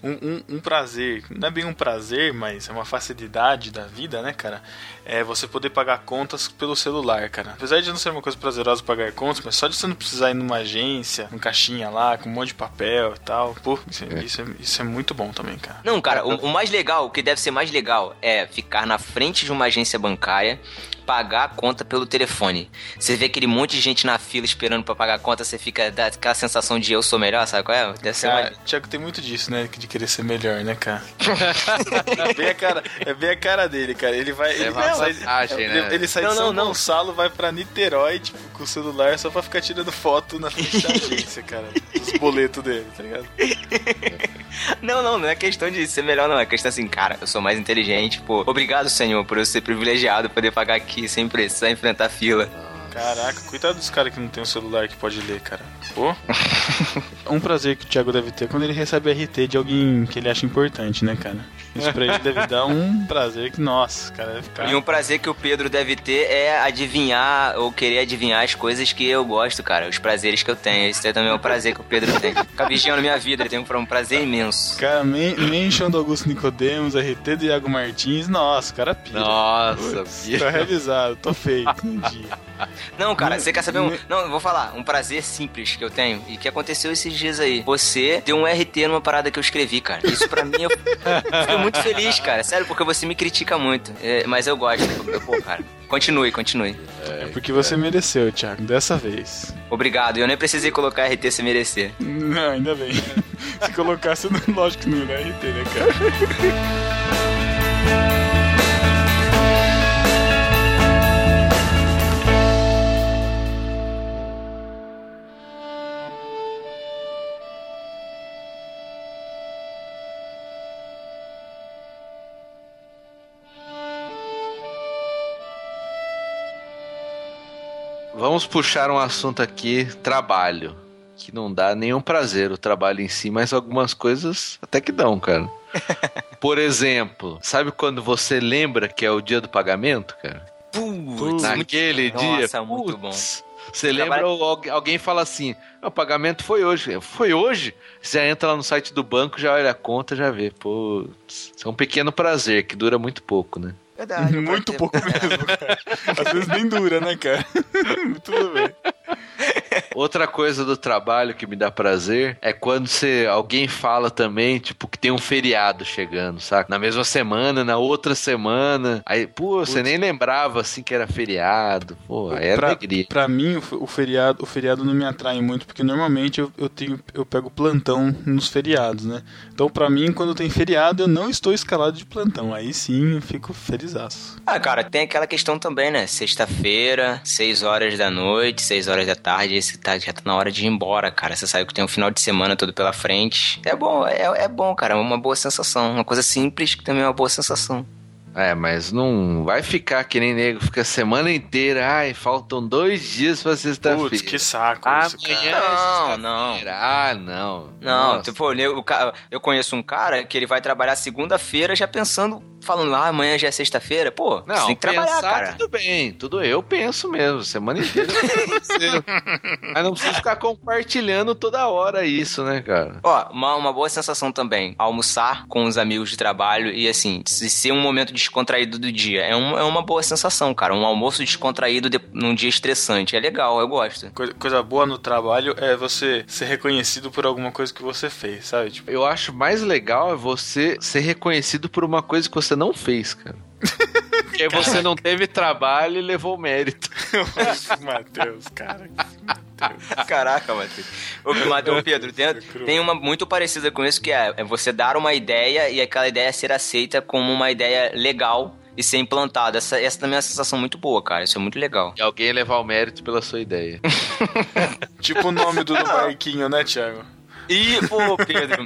Um, um- um prazer, não é bem um prazer, mas é uma facilidade da vida, né, cara? É você poder pagar contas pelo celular, cara. Apesar de não ser uma coisa prazerosa pagar contas, mas só de você não precisar ir numa agência, num caixinha lá, com um monte de papel e tal, pô, isso é, isso é, isso é muito bom também, cara. Não, cara, o, o mais legal, o que deve ser mais legal é ficar na frente de uma agência bancária, pagar a conta pelo telefone. Você vê aquele monte de gente na fila esperando pra pagar a conta, você fica dá aquela sensação de eu sou melhor, sabe qual é? Deve ser Cara, uma... Thiago tem muito disso, né? De querer ser melhor, né, cara? é, bem a cara é bem a cara dele, cara. Ele vai. Ele, uma sai, vantagem, ele, né? ele sai Não, de São não, não. Gonçalo, vai pra Niterói, tipo, com o celular só pra ficar tirando foto na frente da agência, cara. Os boletos dele, tá ligado? Não, não, não é questão de ser melhor, não. É questão assim, cara, eu sou mais inteligente, pô. Obrigado, senhor, por eu ser privilegiado, poder pagar aqui sem precisar enfrentar fila. Caraca, cuidado dos caras que não tem um celular que pode ler, cara. Pô. um prazer que o Thiago deve ter quando ele recebe RT de alguém que ele acha importante, né, cara? Isso pra ele deve dar um prazer que, nossa, cara, deve ficar. E um prazer que o Pedro deve ter é adivinhar ou querer adivinhar as coisas que eu gosto, cara. Os prazeres que eu tenho. Esse é também um prazer que o Pedro tem. Ficar vigiando minha vida, ele tem um prazer imenso. Cara, men mention do Augusto Nicodemos, RT do Iago Martins, nossa, cara pira. Nossa, pira. Tá realizado, tô feito um dia. Não, cara, você quer saber um. não- vou falar. Um prazer simples que eu tenho e que aconteceu esses dias aí. Você deu um RT numa parada que eu escrevi, cara. Isso pra mim, eu fiquei muito feliz, cara. Sério, porque você me critica muito. É, mas eu gosto. Pô, cara. Continue, continue. É porque você mereceu, Thiago, dessa vez. Obrigado. Eu nem precisei colocar RT se merecer. Não, ainda bem. Se colocasse, lógico que não era RT, né, cara? Vamos puxar um assunto aqui, trabalho. Que não dá nenhum prazer o trabalho em si, mas algumas coisas até que dão, cara. Por exemplo, sabe quando você lembra que é o dia do pagamento, cara? Putz, Naquele muito- dia. Nossa, muito putz, Você lembra, alguém fala assim: "Ah, o pagamento foi hoje. Foi hoje? Você entra lá no site do banco, já olha a conta, já vê. Putz, isso é um pequeno prazer que dura muito pouco, né? Verdade. Muito pouco mesmo, cara. Às vezes nem dura, né, cara? Tudo bem. Outra coisa do trabalho que me dá prazer é quando você, alguém fala também, tipo, que tem um feriado chegando, saca? Na mesma semana, na outra semana. Aí, pô, você nem lembrava assim que era feriado. Pô, aí é pra, alegria. pra mim, o, fe- o feriado, o feriado não me atrai muito, porque normalmente eu, eu, tenho, eu pego plantão nos feriados, né? Então, pra mim, quando tem feriado, eu não estou escalado de plantão. Aí sim, eu fico felizaço. Ah, cara, tem aquela questão também, né? Sexta-feira, 6 horas da noite, 6 horas da tarde, esse tá, já tá na hora de ir embora, cara. Você sabe que tem um final de semana todo pela frente. É bom, é, é bom, cara. É uma boa sensação. Uma coisa simples que também é uma boa sensação. É, mas não vai ficar que nem nego, fica a semana inteira. Ai, faltam dois dias pra Putz, sexta-feira. que saco Ah, isso, cara. é Não, não. Ah, não. Não, Nossa. tipo, eu, eu conheço um cara que ele vai trabalhar segunda-feira já pensando, falando, ah, amanhã já é sexta-feira. Pô, Não, você tem que trabalhar, pensar, cara. tudo bem, tudo eu penso mesmo, semana inteira. Mas não precisa ficar compartilhando toda hora isso, né, cara? Ó, uma, uma boa sensação também, almoçar com os amigos de trabalho e assim, se ser um momento descontraído do dia. É, um, é uma boa sensação, cara. Um almoço descontraído de, num dia estressante. É legal, eu gosto. Coisa, coisa boa no trabalho é você ser reconhecido por alguma coisa que você fez, sabe? Tipo, Eu acho mais legal é você ser reconhecido por uma coisa que você não fez, cara. Porque você não teve trabalho e levou mérito. Matheus, cara. Caraca, Matheus. Ô, Matheus, Pedro, tem, tem uma muito parecida com isso, que é, é você dar uma ideia e aquela ideia ser aceita como uma ideia legal e ser implantada. Essa, essa também é uma sensação muito boa, cara. Isso é muito legal. E alguém levar o mérito pela sua ideia. Tipo o nome do, do barquinho, né, Thiago? Ih, pô, Pedro.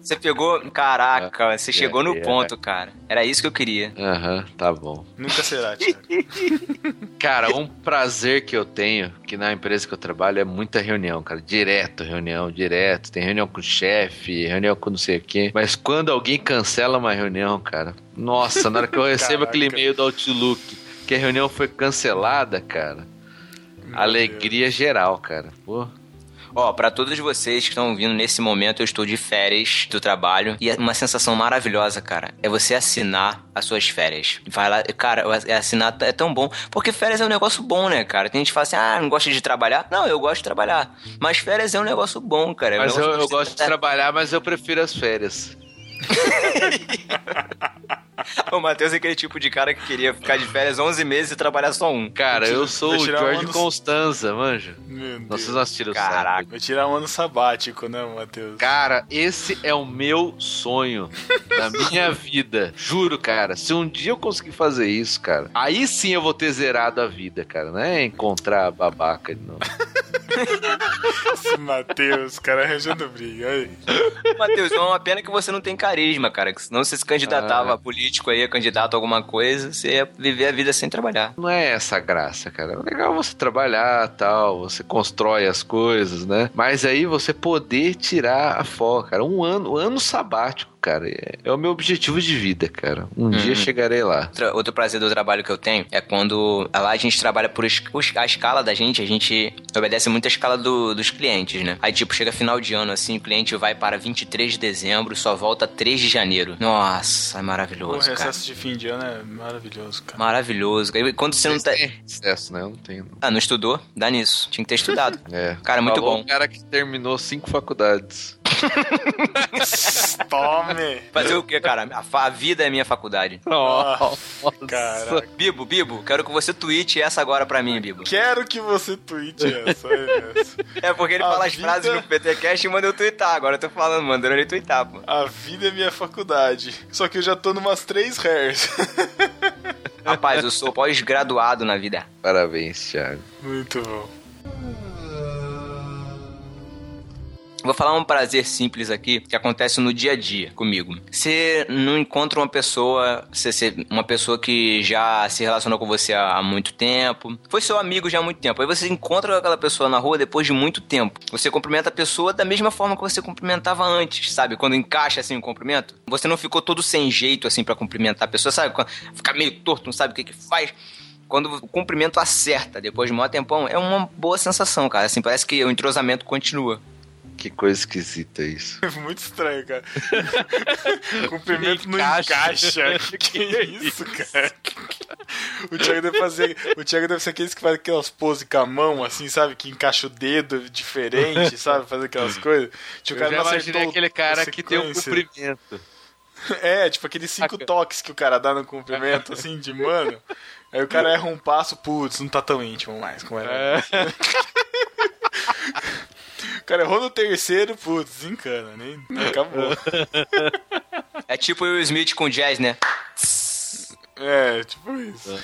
Você pegou. Caraca, você chegou no é. ponto, cara. Era isso que eu queria. Aham, tá bom. Nunca será, Thiago. Cara, um prazer que eu tenho, que na empresa que eu trabalho, é muita reunião, cara. Direto, reunião, direto. Tem reunião com o chefe, reunião com não sei o quê. Mas quando alguém cancela uma reunião, cara, nossa, na hora que eu recebo aquele e-mail do Outlook que a reunião foi cancelada, cara, alegria geral, cara. Pô. Ó, pra todos vocês que estão ouvindo nesse momento, eu estou de férias do trabalho e é uma sensação maravilhosa, cara. É você assinar as suas férias. Vai lá, cara, assinar é tão bom, porque férias é um negócio bom, né, cara? Tem gente que fala assim: "Ah, não gosta de trabalhar". Não, eu gosto de trabalhar. Mas férias é um negócio bom, cara. É um Mas eu, eu gosto de trabalhar, mas eu prefiro as férias. O Matheus é aquele tipo de cara que queria ficar de férias 11 meses e trabalhar só um. Cara, eu sou Vai o tirar George do- Constanza, manja. Não assistiram o Caraca. Vai tirar um ano sabático, né, Matheus? Cara, esse é o meu sonho da minha vida. Juro, cara. Se um dia eu conseguir fazer isso, cara, aí sim eu vou ter zerado a vida, cara. Não é encontrar a babaca de novo. Esse Matheus, cara, arranjando briga. Aí. Matheus, é uma pena que você não tem carisma, cara. Que senão você se candidatava Ah. a político aí, a candidato a alguma coisa, você ia viver a vida sem trabalhar. Não é essa a graça, cara. É legal você trabalhar tal, você constrói as coisas, né? Mas aí você poder tirar a folga, cara. Um ano, um ano sabático, cara. É, é o meu objetivo de vida, cara. Um dia chegarei lá. Outra- outro prazer do trabalho que eu tenho é quando lá a gente trabalha por es- os- a escala da gente, a gente obedece muito a escala do- dos clientes, né? Aí, tipo, chega final de ano, assim, o cliente vai para 23 de dezembro, só volta 3 de janeiro. Nossa, é O maravilhoso, cara. recesso de fim de ano é maravilhoso, cara. Maravilhoso. E Quando você não tá. Têm Sucesso, né? Eu não tenho. não. Ah, não estudou? Dá nisso. Tinha que ter estudado. É. Cara, muito Falou bom. um cara que terminou cinco faculdades. Tome! Fazer o quê, cara? A, a vida é minha faculdade. Nossa, Caraca. Bibo, Bibo, quero que você tweete essa agora pra mim, Bibo. Quero que você tweete essa. é essa. É porque ele A fala as vida- frases no PTCast e manda eu tweetar. Agora eu tô falando, mandando ele tweetar, pô. A vida é minha faculdade. Só que eu já tô numas três hairs. Rapaz, eu sou pós-graduado na vida. Parabéns, Thiago. Muito bom. Vou falar um prazer simples aqui que acontece no dia a dia comigo. Você não encontra uma pessoa, uma pessoa que já se relacionou com você há, muito tempo, foi seu amigo já há muito tempo. Aí você encontra aquela pessoa na rua depois de muito tempo. Você cumprimenta a pessoa da mesma forma que você cumprimentava antes, sabe? Quando encaixa assim o cumprimento. Você não ficou todo sem jeito assim pra cumprimentar a pessoa, sabe? Quando Fica meio torto, não sabe o que que faz quando o cumprimento acerta depois de um maior tempão, é uma boa sensação, cara. Assim, parece que o entrosamento continua. Que coisa esquisita isso. Muito estranho, cara. Cumprimento não Encaixa. encaixa. Que isso, cara? O Thiago deve fazer. O Thiago deve ser aqueles que faz aquelas poses com a mão, assim, sabe? Que encaixa o dedo diferente, sabe? Fazer aquelas coisas. Tipo, Eu já não imaginei aquele cara que tem um sequência. comprimento. É, tipo aqueles cinco toques que o cara dá no cumprimento, assim, de mano. Aí o cara erra um passo, putz, não tá tão íntimo mais como era. É. O cara errou no terceiro, putz, desencana, nem acabou. É tipo o Will Smith com jazz, né? É, tipo isso.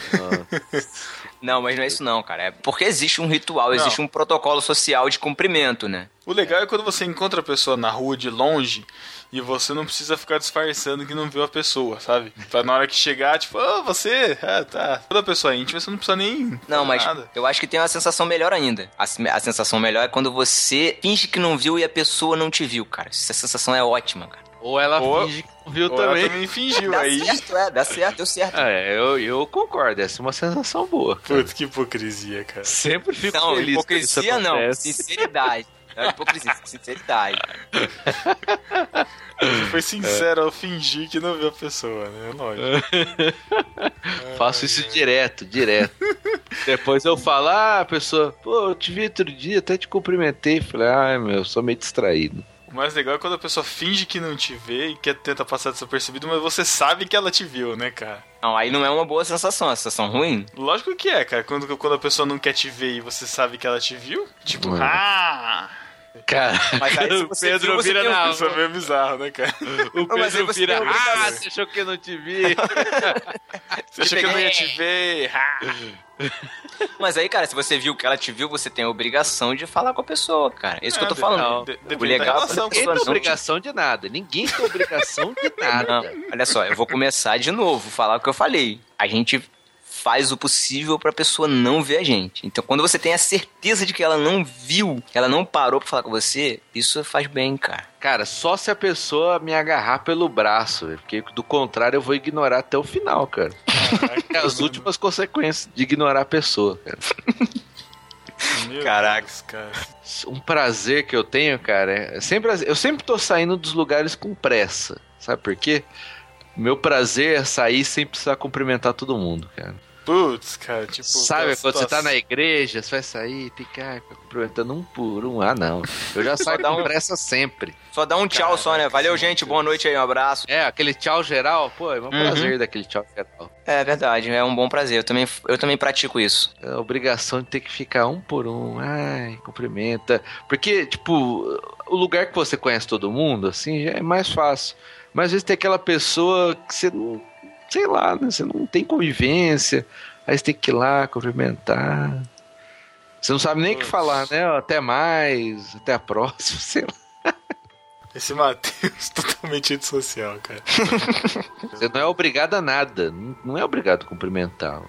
Não, mas não é isso não, cara. É porque existe um ritual, Não. existe um protocolo social de cumprimento, né? O legal é quando você encontra a pessoa na rua de longe e você não precisa ficar disfarçando que não viu a pessoa, sabe? Pra na hora que chegar, tipo, ô, você, ah, tá. Toda pessoa íntima, você não precisa nem. Não, mas Nada. eu acho que tem uma sensação melhor ainda. A, a sensação melhor é quando você finge que não viu e a pessoa não te viu, cara. Essa sensação é ótima, cara. Ou ela Ou- finge que não viu Ou ela também. também fingiu Dá aí. certo, é, dá certo, deu certo. É, eu, eu concordo, essa é uma sensação boa. Putz, que hipocrisia, cara. Sempre fico Não, feliz hipocrisia não, sinceridade. Não é hipocrisia, sinceridade. Você foi sincero ao fingir que não viu a pessoa, né? Lógico. Faço isso direto, direto. Depois eu falo, ah, a pessoa, pô, eu te vi outro dia, até te cumprimentei. Falei, ah, meu, sou meio distraído. O mais legal é quando a pessoa finge que não te vê e quer tentar passar desapercebido, mas você sabe que ela te viu, né, cara? Não, aí não é uma boa sensação, é uma sensação ruim. Lógico que é, cara. Quando, quando a pessoa não quer te ver e você sabe que ela te viu, tipo, Hum. ah! Cara, Mas aí se o Pedro viu, vira um- na Isso é meio bizarro, né, cara? O mas aí Pedro você vira, ah, você achou que eu não te vi? Você achou que eu não ia te ver? Ah! Mas aí, cara, se você viu que ela te viu, você tem a obrigação de falar com a pessoa, cara. É isso que eu tô É, falando. de- de- o legal é Ninguém tem obrigação de nada. Ninguém tem obrigação de nada. Não, olha só, eu vou começar de novo, falar o que eu falei. A gente faz o possível pra pessoa não ver a gente. Então, quando você tem a certeza de que ela não viu, que ela não parou pra falar com você, isso faz bem, cara. Cara, só se a pessoa me agarrar pelo braço, porque do contrário eu vou ignorar até o final, cara. É as últimas consequências de ignorar a pessoa, cara. Meu Caraca. Deus, cara. Um prazer que eu tenho, cara, é sempre eu sempre tô saindo dos lugares com pressa. Sabe por quê? Meu prazer é sair sem precisar cumprimentar todo mundo, cara. Putz, cara, tipo. Sabe, quando você tá situação- na igreja, você vai sair, tem que ficar cumprimentando um por um. Ah, não. Eu já saio um- pressa sempre. Só dá um tchau só, né? Valeu, gente, boa noite aí, um abraço. É, aquele tchau geral, pô, é um prazer daquele tchau geral. É verdade, é um bom prazer. Eu também, eu também pratico isso. É a obrigação de ter que ficar um por um. Ai, cumprimenta. Porque, tipo, o lugar que você conhece todo mundo, assim, já é mais fácil. Mas às vezes tem aquela pessoa que você não. Sei lá, né? Você não tem convivência. Aí você tem que ir lá cumprimentar. Você não sabe nem o que falar, né? Até mais, até a próxima, sei lá. Esse Matheus totalmente antissocial, cara. Você não é obrigado a nada. Não- Não é obrigado a cumprimentar.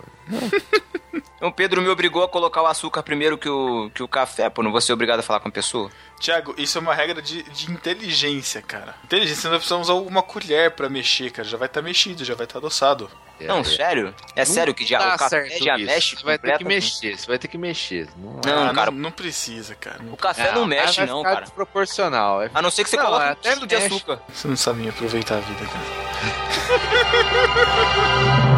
Então, o Pedro me obrigou a colocar o açúcar primeiro que o, que o café, pô. Não vou ser obrigado a falar com a pessoa. Tiago, isso é uma regra de, de inteligência, cara. Inteligência, você não precisa usar uma colher pra mexer, cara. Já vai estar mexido, já vai estar adoçado. É, não, é. sério? É sério que já, Tá o café certo já isso. mexe Você vai ter que mexer, você vai ter que mexer. Não, Não, Ah, cara. Não, não precisa, cara. Não- O café não, mexe, não, cara. desproporcional. É A não ser que você Não, coloque um até quilo de açúcar. Você não sabe aproveitar a vida, cara.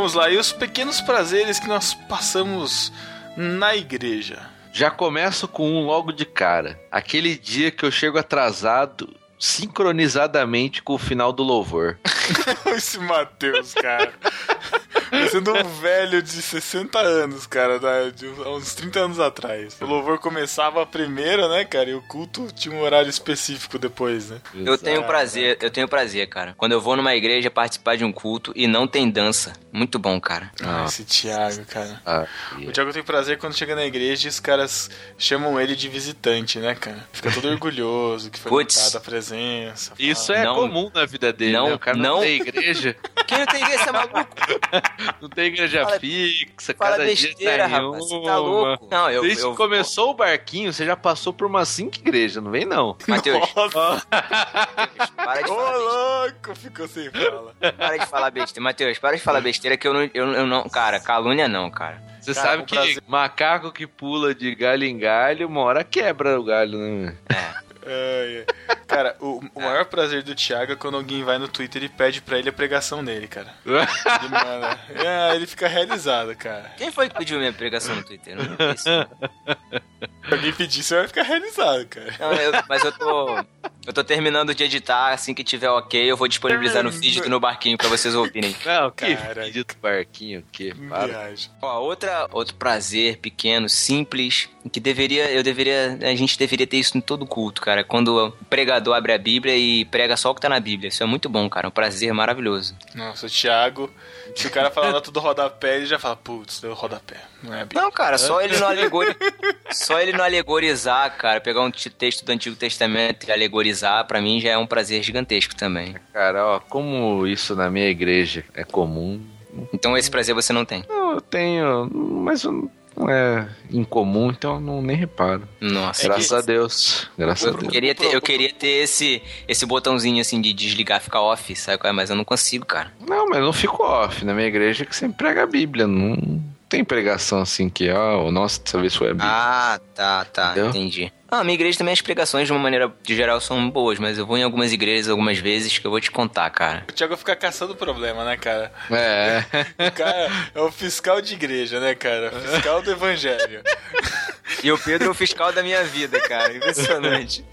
Vamos lá, e os pequenos prazeres que nós passamos na igreja? Já começo com um logo de cara. Aquele dia que eu chego atrasado, sincronizadamente com o final do louvor. Esse Matheus, cara. Sendo um velho de 60 anos, cara, da- de uns- há uns 30 anos atrás. O louvor começava primeiro, né, cara? E o culto tinha um horário específico depois, né? Eu tenho prazer, eu tenho prazer, cara. Quando eu vou numa igreja participar de um culto e não tem dança. Muito bom, cara. Ah, esse Thiago, cara. Ah, O Thiago tem prazer quando chega na igreja e os caras chamam ele de visitante, né, cara? Fica todo orgulhoso que foi Puts. a presença. Isso fala. é Não. comum na vida dele, Não, né? O cara não, não. tem igreja, Quem não tem igreja, você é maluco? não tem igreja Fala- fixa, Fala cada besteira, dia tá rapaz. Você uma. tá louco? Não, eu. Desde eu que começou o barquinho, você já passou por umas cinco igrejas, não vem não. Matheus, Nossa, para de ô falar besteira. louco, ficou sem fala. Para de falar besteira. Matheus, para de falar besteira que eu não, eu, eu não. Cara, calúnia não, cara. Você Cara, sabe que prazer- macaco que pula de galho em galho, uma hora quebra o galho, né? Ai, ai. Cara, o, o maior prazer do Thiago é quando alguém vai no Twitter e pede pra ele a pregação dele, cara. Ele, manda, é, ele fica realizado, cara. Quem foi que pediu minha pregação no Twitter? Eu não. Se alguém pedir, você vai ficar realizado, cara. Não, eu- mas eu tô. Eu tô terminando de editar, assim que tiver ok, eu vou disponibilizar no feed do No Barquinho pra vocês ouvirem. Não, que Cara, vídeo do barquinho, que para. Viagem. Ó, outra, outro prazer pequeno, simples, que deveria, eu deveria, a gente deveria ter isso em todo culto, cara. Quando o pregador abre a Bíblia e prega só o que tá na Bíblia. Isso é muito bom, cara. Um prazer maravilhoso. Nossa, o Thiago, se o cara falar nota do rodapé, ele já fala, putz, deu rodapé. Não é a Bíblia. Não, cara, só ele não alegori... só ele não alegorizar, cara, pegar um texto do Antigo Testamento e alegorizar, pra mim já é um prazer gigantesco também. Cara, ó, como isso na minha igreja é comum. Então esse prazer você não tem. Não, eu tenho, mas não é incomum, então eu não nem reparo. Nossa. Graças a Deus. Graças a Eu Deus. queria ter, eu queria ter esse, esse botãozinho assim de desligar, ficar off, sabe qual é? Mas eu não consigo, cara. Não, mas não fico off. Na minha igreja que sempre prega a Bíblia. Não tem pregação assim que, ó, nossa, dessa vez foi a Bíblia. Ah, tá, tá, Entendeu? entendi. Ah, a minha igreja também as pregações, de uma maneira de geral, são boas, mas eu vou em algumas igrejas algumas vezes que eu vou te contar, cara. O Thiago fica caçando problema, né, cara? É. O cara é o fiscal de igreja, né, cara? Fiscal do evangelho. E o Pedro é o fiscal da minha vida, cara. Impressionante.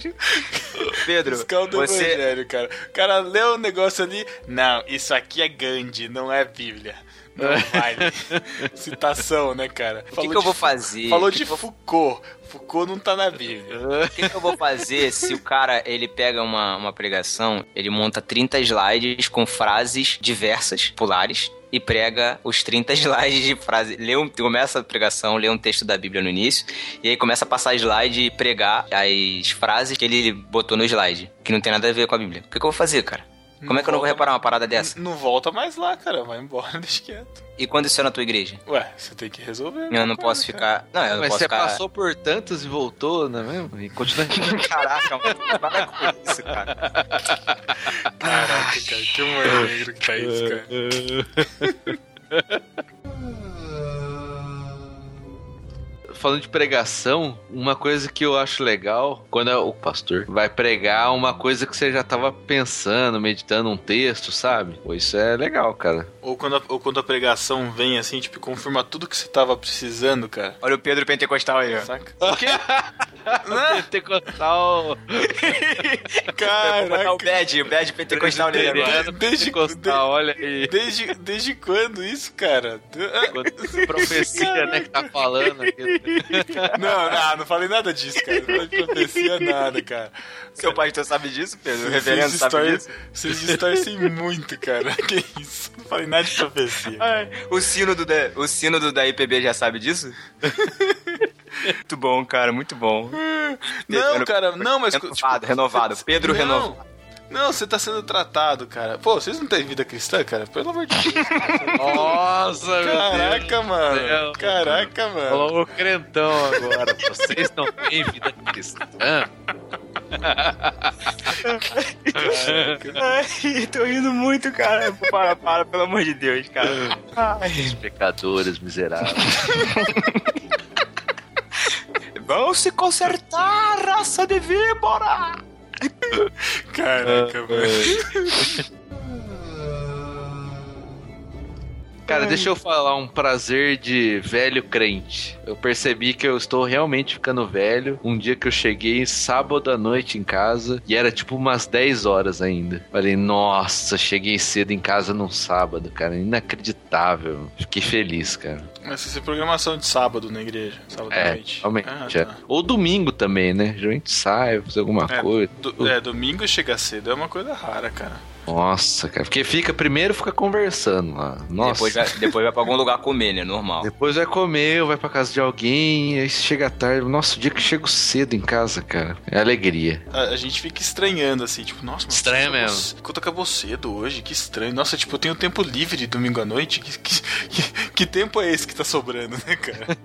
Pedro, Fiscal do você. evangelho, cara. O cara lê o negócio ali. Não, isso aqui é Gandhi, não é Bíblia. Não vale. Citação, né, cara? O que, que eu vou fazer? Falou que de que Foucault. Foucault não tá na Bíblia. O que, que eu vou fazer se o cara, ele pega uma, uma pregação, ele monta 30 slides com frases diversas, populares, e prega os 30 slides de frase. Lê um, começa a pregação, lê um texto da Bíblia no início, e aí começa a passar slide e pregar as frases que ele botou no slide, que não tem nada a ver com a Bíblia. O que, que eu vou fazer, cara? Como é que eu não vou reparar uma parada dessa? Não volta mais lá, cara. Vai embora, deixa quieto. E quando isso é na tua igreja? Ué, você tem que resolver. Eu não coisa, posso cara. ficar. Não, eu não Mas posso você ficar. passou por tantas e voltou, não é mesmo? E continua Caraca, mano. Para com isso, cara. Caraca, cara, que humor negro que tá isso, cara. Falando de pregação, uma coisa que eu acho legal, quando o pastor vai pregar uma coisa que você já tava pensando, meditando um texto, sabe? Isso é legal, cara. Ou quando, a, ou quando a pregação vem assim, tipo, confirma tudo que você tava precisando, cara. Olha o Pedro Pentecostal aí, ó. Saca? O quê? Não, Pentecostal. Botar o caraca. bad, o bad pentecostal nele agora. Desde, Pentecostal, olha aí. desde, desde quando isso, cara? Profecia, né, que tá falando aqui. Não, não, não falei nada disso, cara. Não falei de profecia nada, cara. Seu pastor sabe disso, Pedro? O Vocês reverendo sabe disso? Vocês distorcem muito, cara. Que isso? Não falei nada de profecia. O sino do, da- o da IPB já sabe disso? muito bom, cara, muito bom. Não, cara, não, mas. Renovado, renovado. Pedro não, renovado. Não, você tá sendo tratado, cara. Pô, vocês não têm vida cristã, cara? Pelo amor de Deus. Nossa, meu Caraca, Deus do mano. céu. Caraca, mano. Falou o crentão agora. Vocês não têm vida cristã? Ai, tô rindo muito, cara. Para, para, pelo amor de Deus, cara. Os pecadores miseráveis. Vão se consertar, raça de víbora! Caraca, mano. Cara, deixa eu falar um prazer de velho crente. Eu percebi que eu estou realmente ficando velho. Um dia que eu cheguei sábado à noite em casa e era tipo umas 10 horas ainda. Falei, nossa, cheguei cedo em casa num sábado, cara. Inacreditável. Fiquei feliz, cara. Mas você tem programação de sábado na igreja? Sábado à É, noite. realmente. Ah, é. tá. Ou domingo também, né? Geralmente sai, fazer alguma É, coisa. do- é, domingo chega cedo é uma coisa rara, cara. Nossa, cara. Porque fica, primeiro fica conversando lá. Nossa. Depois vai, depois vai pra algum lugar comer, né? Normal. Depois vai comer, ou vai pra casa de alguém, aí chega tarde. Nossa, o dia que eu chego cedo em casa, cara, é alegria. A, a gente fica estranhando, assim, tipo, nossa, mas Estranho mesmo. Quanto acabou cedo hoje, que estranho. Nossa, tipo, eu tenho tempo livre domingo à noite. Que, que, que- que tempo é esse que tá sobrando, né, cara?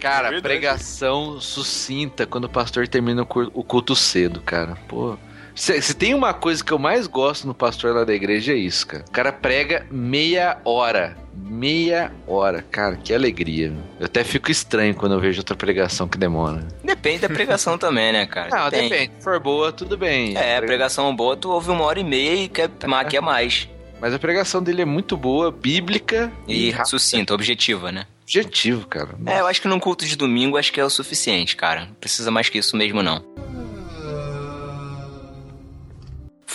Cara, É pregação sucinta quando o pastor termina o culto cedo, cara. Pô. Se, se tem uma coisa que eu mais gosto no pastor lá da igreja é isso, cara. O cara prega meia hora. Meia hora, cara, que alegria. meu. Eu até fico estranho quando eu vejo outra pregação que demora. Depende da pregação também, né, cara? Não, depende. Se for boa, tudo bem. É, pregação boa, tu ouve uma hora e meia e quer, quer mais. Mas a pregação dele é muito boa, bíblica E rápida. sucinta, objetiva, né? objetivo, cara. É, eu acho que num culto de domingo acho que é o suficiente, cara. Não precisa mais que isso mesmo, não.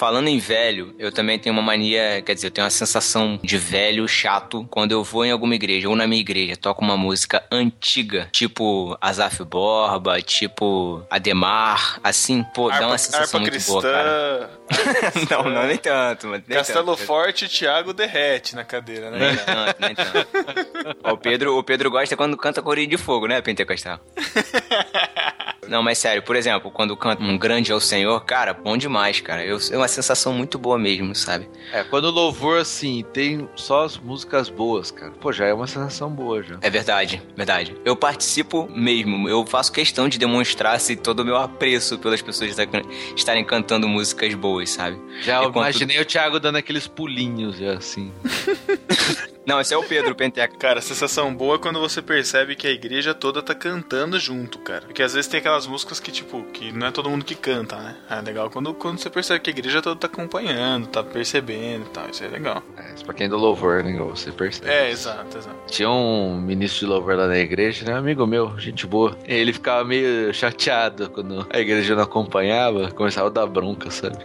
Falando em velho, eu também tenho uma mania, quer dizer, eu tenho uma sensação de velho chato quando eu vou em alguma igreja, ou na minha igreja, toco uma música antiga, tipo Azaf Borba, tipo Ademar, assim, pô, dá uma sensação muito boa, cara. não, não, nem tanto, mas nem Castelo tanto. Forte, Thiago derrete na cadeira, né? Nem tanto, nem tanto. Ó, o, Pedro, o Pedro gosta quando canta Corinho de Fogo, né, Pentecostal? Não, mas sério, por exemplo, quando canta Um Grande é o Senhor, cara, bom demais, cara. Eu, uma sensação muito boa mesmo, sabe? É, quando o louvor, assim, tem só as músicas boas, cara. Pô, já é uma sensação boa, já. É verdade, verdade. Eu participo mesmo, eu faço questão de demonstrar assim, todo o meu apreço pelas pessoas estar- estarem cantando músicas boas, sabe? Já Enquanto- imaginei o Thiago dando aqueles pulinhos, já, assim. Não, esse é o Pedro Penteca. Cara, a sensação boa é quando você percebe que a igreja toda tá cantando junto, cara. Porque às vezes tem aquelas músicas que, tipo, que não é todo mundo que canta, né? É legal quando, quando você percebe que a igreja toda tá acompanhando, tá percebendo e tal. Isso é legal. É, isso pra quem é do louvor, né, igual você percebe. É, exato, exato. Tinha um ministro de louvor lá na igreja, né? Um amigo meu, gente boa. E ele ficava meio chateado quando a igreja não acompanhava, começava a dar bronca, sabe?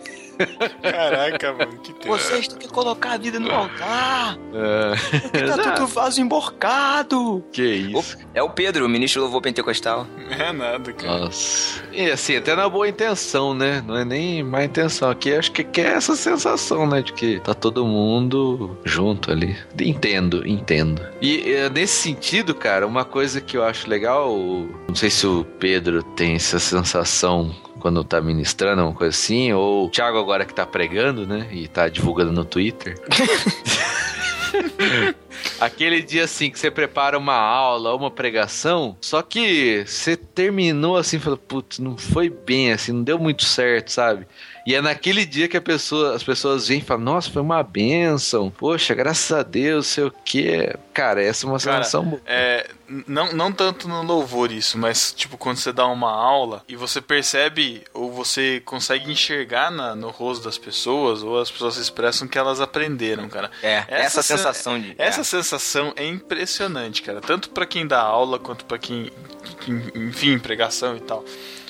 Caraca, mano, que tempo. Vocês têm que colocar a vida no altar! É, Tá tudo vaso emborcado! que isso. É o Pedro, o ministro do louvor pentecostal. É nada, cara. Nossa. E assim, até na boa intenção, né? Não é nem má intenção. Aqui acho que que é essa sensação, né? De que tá todo mundo junto ali. Entendo, entendo. E eh, nesse sentido, cara, uma coisa que eu acho legal, não sei se o Pedro tem essa sensação quando tá ministrando, uma coisa assim, ou o Thiago agora que tá pregando, né? E tá divulgando no Twitter. Aquele dia assim que você prepara uma aula, uma pregação, só que você terminou assim, falou, putz, não foi bem assim, não deu muito certo, sabe? E é naquele dia que a pessoa, as pessoas vêm e falam, nossa, foi uma benção, poxa, graças a Deus, sei o quê. Cara, essa é uma Cara, sensação boa. É, não, não tanto no louvor isso, mas tipo quando você dá uma aula e você percebe ou você consegue enxergar na- no rosto das pessoas ou as pessoas expressam que elas aprenderam, cara. É, essa, sen- sensação de. Essa é. sensação é impressionante, cara. Tanto pra quem dá aula quanto pra quem, enfim, pregação e tal.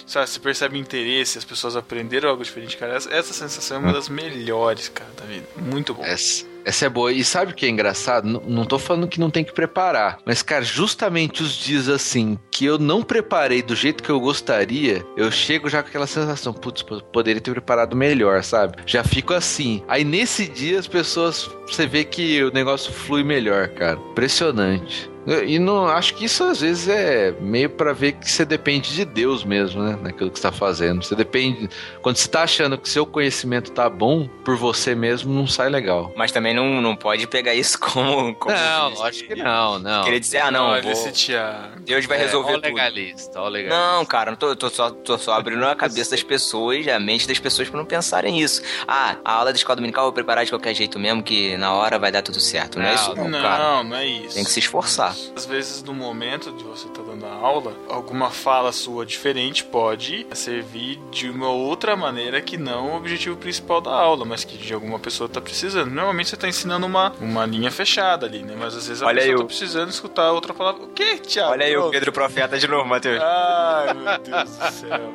Sabe, você percebe interesse, as pessoas aprenderam algo diferente, cara. Essa, essa sensação é uma das melhores, cara, da vida. Muito bom. Essa, essa é boa. E sabe o que é engraçado? N- não tô falando que não tem que preparar. Mas, cara, justamente os dias assim que eu não preparei do jeito que eu gostaria, eu chego já com aquela sensação, putz, po- poderia ter preparado melhor, sabe? Já fico assim. Aí nesse dia as pessoas, você vê que o negócio flui melhor, cara. Impressionante. E não acho que isso às vezes é meio pra ver que você depende de Deus mesmo, né? Naquilo que você tá fazendo. Você depende. Quando você tá achando que seu conhecimento tá bom por você mesmo, não sai legal. Mas também não, não pode pegar isso como. como Não, lógico que não, não. Querer dizer, ah, não, Olha vou- esse Thiago. Deus vai É, resolver ó tudo. legalista, ó legalista. Não, cara, não tô, tô só, tô só abrindo a cabeça das pessoas, a mente das pessoas pra não pensarem isso. Ah, a aula da escola dominical eu vou preparar de qualquer jeito mesmo, que na hora vai dar tudo certo. Não, é isso, não, Não, cara. não é isso. Tem que se esforçar. Às vezes, no momento de você estar dando a aula, alguma fala sua diferente pode servir de uma outra maneira que não o objetivo principal da aula, mas que de alguma pessoa está precisando. Normalmente você está ensinando uma, uma linha fechada ali, né? Mas às vezes a Olha pessoa aí está precisando escutar outra palavra. O que, Thiago? Olha aí o. Pedro Profeta de novo, Matheus. Ai, meu Deus do céu.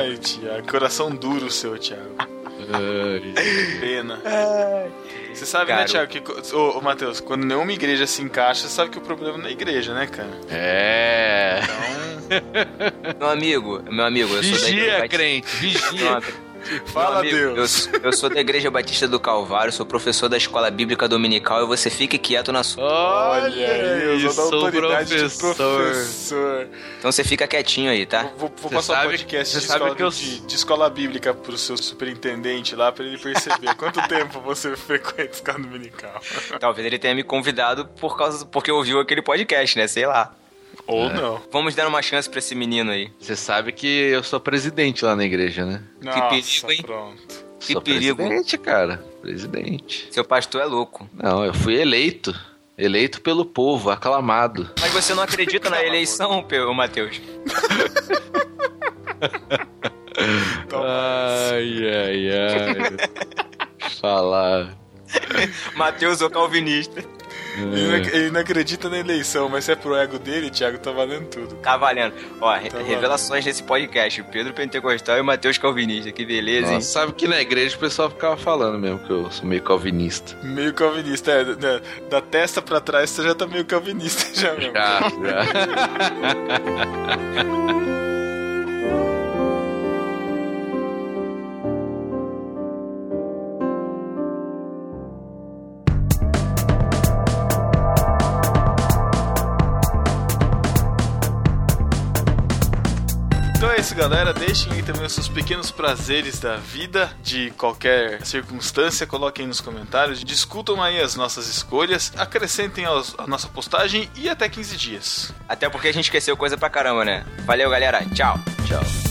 Ai, Thiago. Coração duro seu, Thiago. Pena. Você sabe, né. Thiago, que. Ô, ô Matheus, quando nenhuma igreja se encaixa, você sabe que o problema não é a igreja, né, cara? É. Então. Meu amigo, meu amigo, eu sou da Vigia, igreja crente, vigia. Fala, Meu amigo, Deus. Eu, eu sou da Igreja Batista do Calvário, sou professor da Escola Bíblica Dominical e você fique quieto na sua. Olha aí, eu sou sou da autoridade professor. de professor. Então você fica quietinho aí, tá? Vou, vou Você passar um sabe- podcast você de escola, que eu- de, de escola bíblica pro seu superintendente lá, pra ele perceber quanto tempo você frequenta a escola dominical. Talvez ele tenha me convidado por causa porque ouviu aquele podcast, né? Sei lá. Ou não. Vamos dar uma chance pra esse menino aí. Você sabe que eu sou presidente lá na igreja, né? Nossa, perigo, hein? pronto. Que sou perigo. presidente, cara. Presidente. Seu pastor é louco. Não, eu fui eleito. Eleito pelo povo, aclamado. Mas você não acredita na eleição, Matheus? Ai, ai, ai. Falar. Matheus, o calvinista. Ele, não, ele não acredita na eleição, mas se é pro ego dele, Thiago, tá valendo tudo. Tá valendo. Ó, re- Tá revelações desse podcast. Pedro Pentecostal e o Matheus Calvinista. Que beleza, hein? Nossa, sabe que na igreja o pessoal ficava falando mesmo que eu sou meio calvinista. Meio calvinista, é. Da, da testa pra trás você já tá meio calvinista já mesmo. Já, já. galera. Deixem aí também os seus pequenos prazeres da vida, de qualquer circunstância. Coloquem aí nos comentários. Discutam aí as nossas escolhas. Acrescentem aos- a nossa postagem e até 15 dias. Até porque a gente esqueceu coisa pra caramba, né? Valeu, galera. Tchau. Tchau.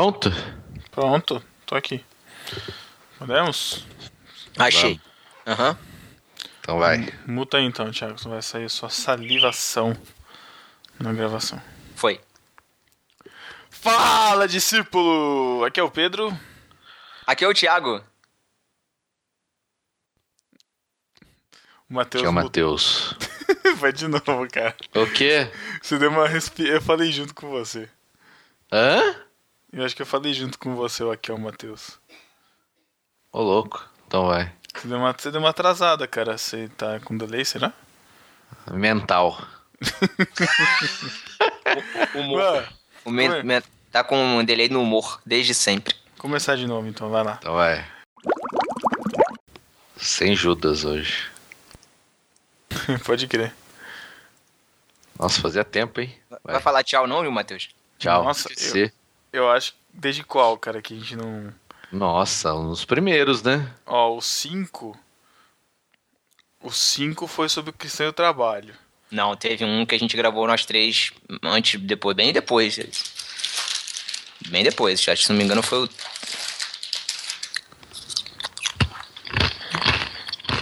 Pronto? Pronto, tô aqui. Podemos? Achei. Aham. Então vai. Muta aí então, Thiago. senão Vai sair só salivação na gravação. Foi. Fala, discípulo! Aqui é o Pedro. Aqui é o Thiago. O Matheus. Que é o. Matheus. Vai de novo, cara. O quê? Você deu uma respi... Eu falei junto com você. Hã? Eu acho que eu falei junto com você, o aqui o Matheus. Ô, louco. Então vai. Você deu, uma... você deu uma atrasada, cara. Você tá com delay, será? Mental. Humor. Ué, O men- men- tá com um delay no humor, desde sempre. começar de novo então, vai lá. Então vai. Sem Judas hoje. Pode crer. Nossa, fazia tempo, hein? Vai, Vai. falar tchau não, viu, Matheus? Tchau. Nossa, Esqueci. Eu acho. Desde qual, cara, que a gente não. Nossa, um dos primeiros, né? Ó, o 5. O 5 foi sobre o cristão e o trabalho. Não, teve um que a gente gravou nós três antes, depois, bem depois. Bem depois, acho que se não me engano foi o.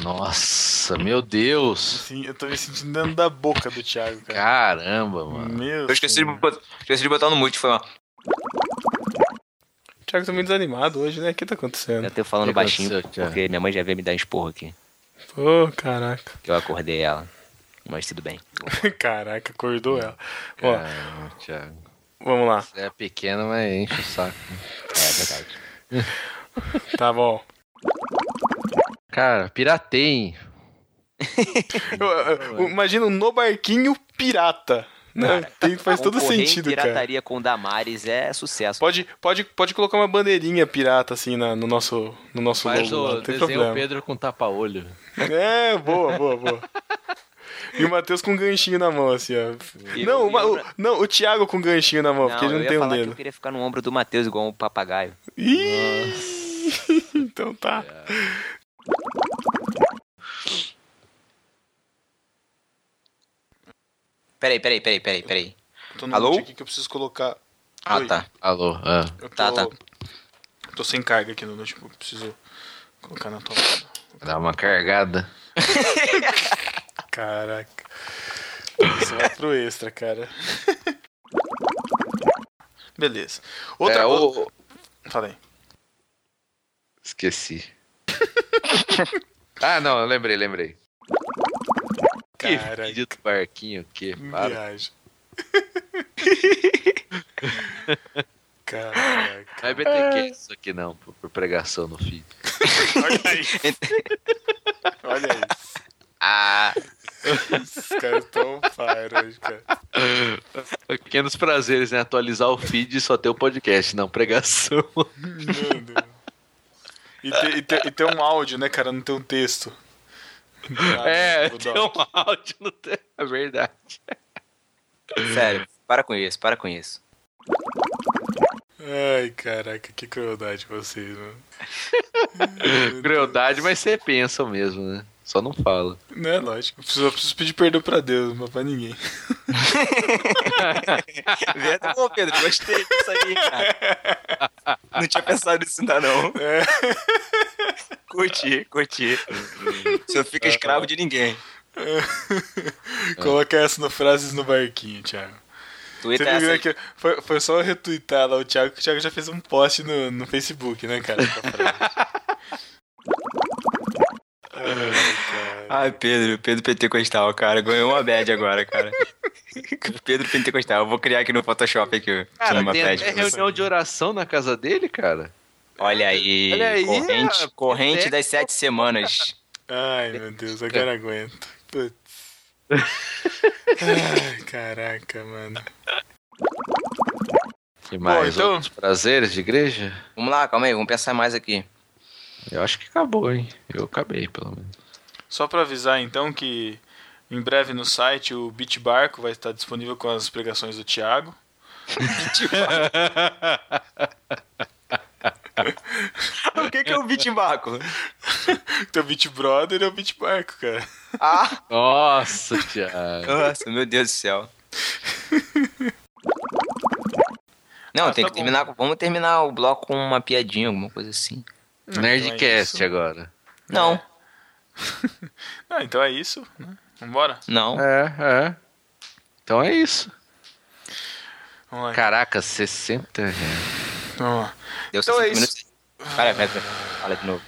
Nossa, meu Deus. Sim, eu tô me sentindo dentro da boca do Thiago, cara. Caramba, mano. Meu Eu esqueci de, botar, esqueci de botar no mute, foi mal. O Thiago tá meio desanimado hoje, né? O que tá acontecendo? Eu tô falando que baixinho, porque minha mãe já veio me dar esporro aqui. Pô, caraca. Que eu acordei ela. Mas tudo bem. Caraca, acordou ela. Ó, Caramba, Thiago. vamos lá. Você é pequeno, mas enche o saco. É verdade. Tá bom. Cara, eu- Imagina um no barquinho pirata. Né? Tem, faz todo sentido, cara. pirataria com Damares é sucesso. Pode, pode, pode colocar uma bandeirinha pirata assim na- no nosso, no nosso Faz logo. lá, o não desenho problema. Pedro com tapa-olho. É, boa, boa, boa. E o Matheus com um ganchinho na mão, assim, ó. E não, o, o- não, o Thiago com ganchinho na mão, porque ele eu não tem um falar que dedo. eu queria ficar no ombro do Matheus igual um papagaio. Ih, então tá. Peraí, peraí, peraí, peraí, peraí. Tô no Alô? aqui que eu preciso colocar. Ah, Oi. tá. Alô, ah. Eu tô, Tá, tá. tô sem carga aqui no notebook, preciso colocar na tomada. Dá uma cargada. Caraca. Isso vai pro extra, cara. Beleza. Outra é, o... Falei. Esqueci. ah, não, eu lembrei, lembrei. Que vídeo do barquinho que para. Viagem. Caraca. Não é BTQ isso aqui não, por, por pregação no feed. Olha isso. Olha isso. Ah, Esses caras tão fire hoje, cara. Pequenos prazeres, né? Atualizar o feed e só ter o podcast, não pregação. Meu Deus. E ter, e, ter, e ter um áudio, né, cara? Não ter um texto. É, tem um áudio no. É verdade. sério, para com isso, para com isso. Ai, caraca, que crueldade vocês, mano. Crueldade, mas você pensa mesmo, né? Só não fala. Não é lógico. Eu preciso, eu preciso pedir perdão pra Deus, mas pra ninguém. Verdade, bom, Pedro. Gostei disso aí, cara. Não tinha pensado nisso ainda, não. É. Curti, curti. Você não fica escravo de ninguém. Coloca essa no frases no barquinho, Thiago. Você Twitter é viu essa que foi, foi só retweetar lá o Thiago, que o Thiago já fez um post no, no Facebook, né, cara? Ai, Pedro, Pedro Pentecostal, cara. Ganhou uma bad agora, cara. Pedro Pentecostal. Eu vou criar aqui no Photoshop aqui. Cara, uma tem bad você. reunião de oração na casa dele, cara. Olha aí. Olha aí, corrente a- corrente até- das sete semanas. Ai, meu Deus, agora aguento. Putz. Ai, caraca, mano. Que mais? então- Outros prazeres de igreja? Vamos lá, calma aí, vamos pensar mais aqui. Eu acho que acabou, hein? Eu acabei, pelo menos. Só pra avisar então que em breve no site o Beat Barco vai estar disponível com as pregações do Thiago. o que, que é o Bitmarco? Teu Beat Brother é o Beat Barco, cara. Ah! Nossa, Thiago. Nossa, meu Deus do céu. Não, Ah, tem tá que terminar. com- Vamos terminar o bloco com uma piadinha, alguma coisa assim. Nerdcast então é agora. Não, Ah, então é isso, né? Vambora? não. É, é. Então é isso. Vamos lá. Caraca, 60 reais. Vamos lá. Deu Então 60 é isso. minutos. Pera, pera. Fala de novo.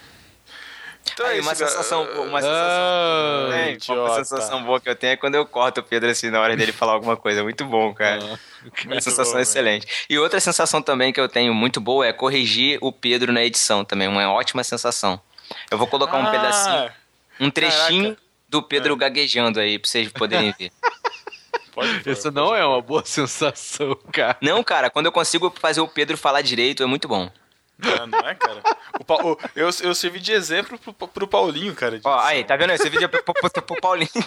Então Aí, é uma isso, cara. sensação, uma sensação. Ah, É, uma sensação boa que eu tenho é quando eu corto o Pedro assim na hora dele falar alguma coisa. Muito bom, cara. Uma Muito sensação bom, excelente. E outra sensação também que eu tenho muito boa é corrigir o Pedro na edição também. Uma ótima sensação. Eu vou colocar um Ah, pedacinho, um trechinho caraca. do Pedro gaguejando aí pra vocês poderem ver. Pode Isso pode não é uma boa sensação, cara. Não, cara, quando eu consigo fazer o Pedro falar direito, é muito bom. Ah, não é, cara? O Pa- o- eu, eu servi de exemplo pro, pro Paulinho, cara. de Ó, aí, tá vendo? Esse vídeo é pro, pro, pro Paulinho.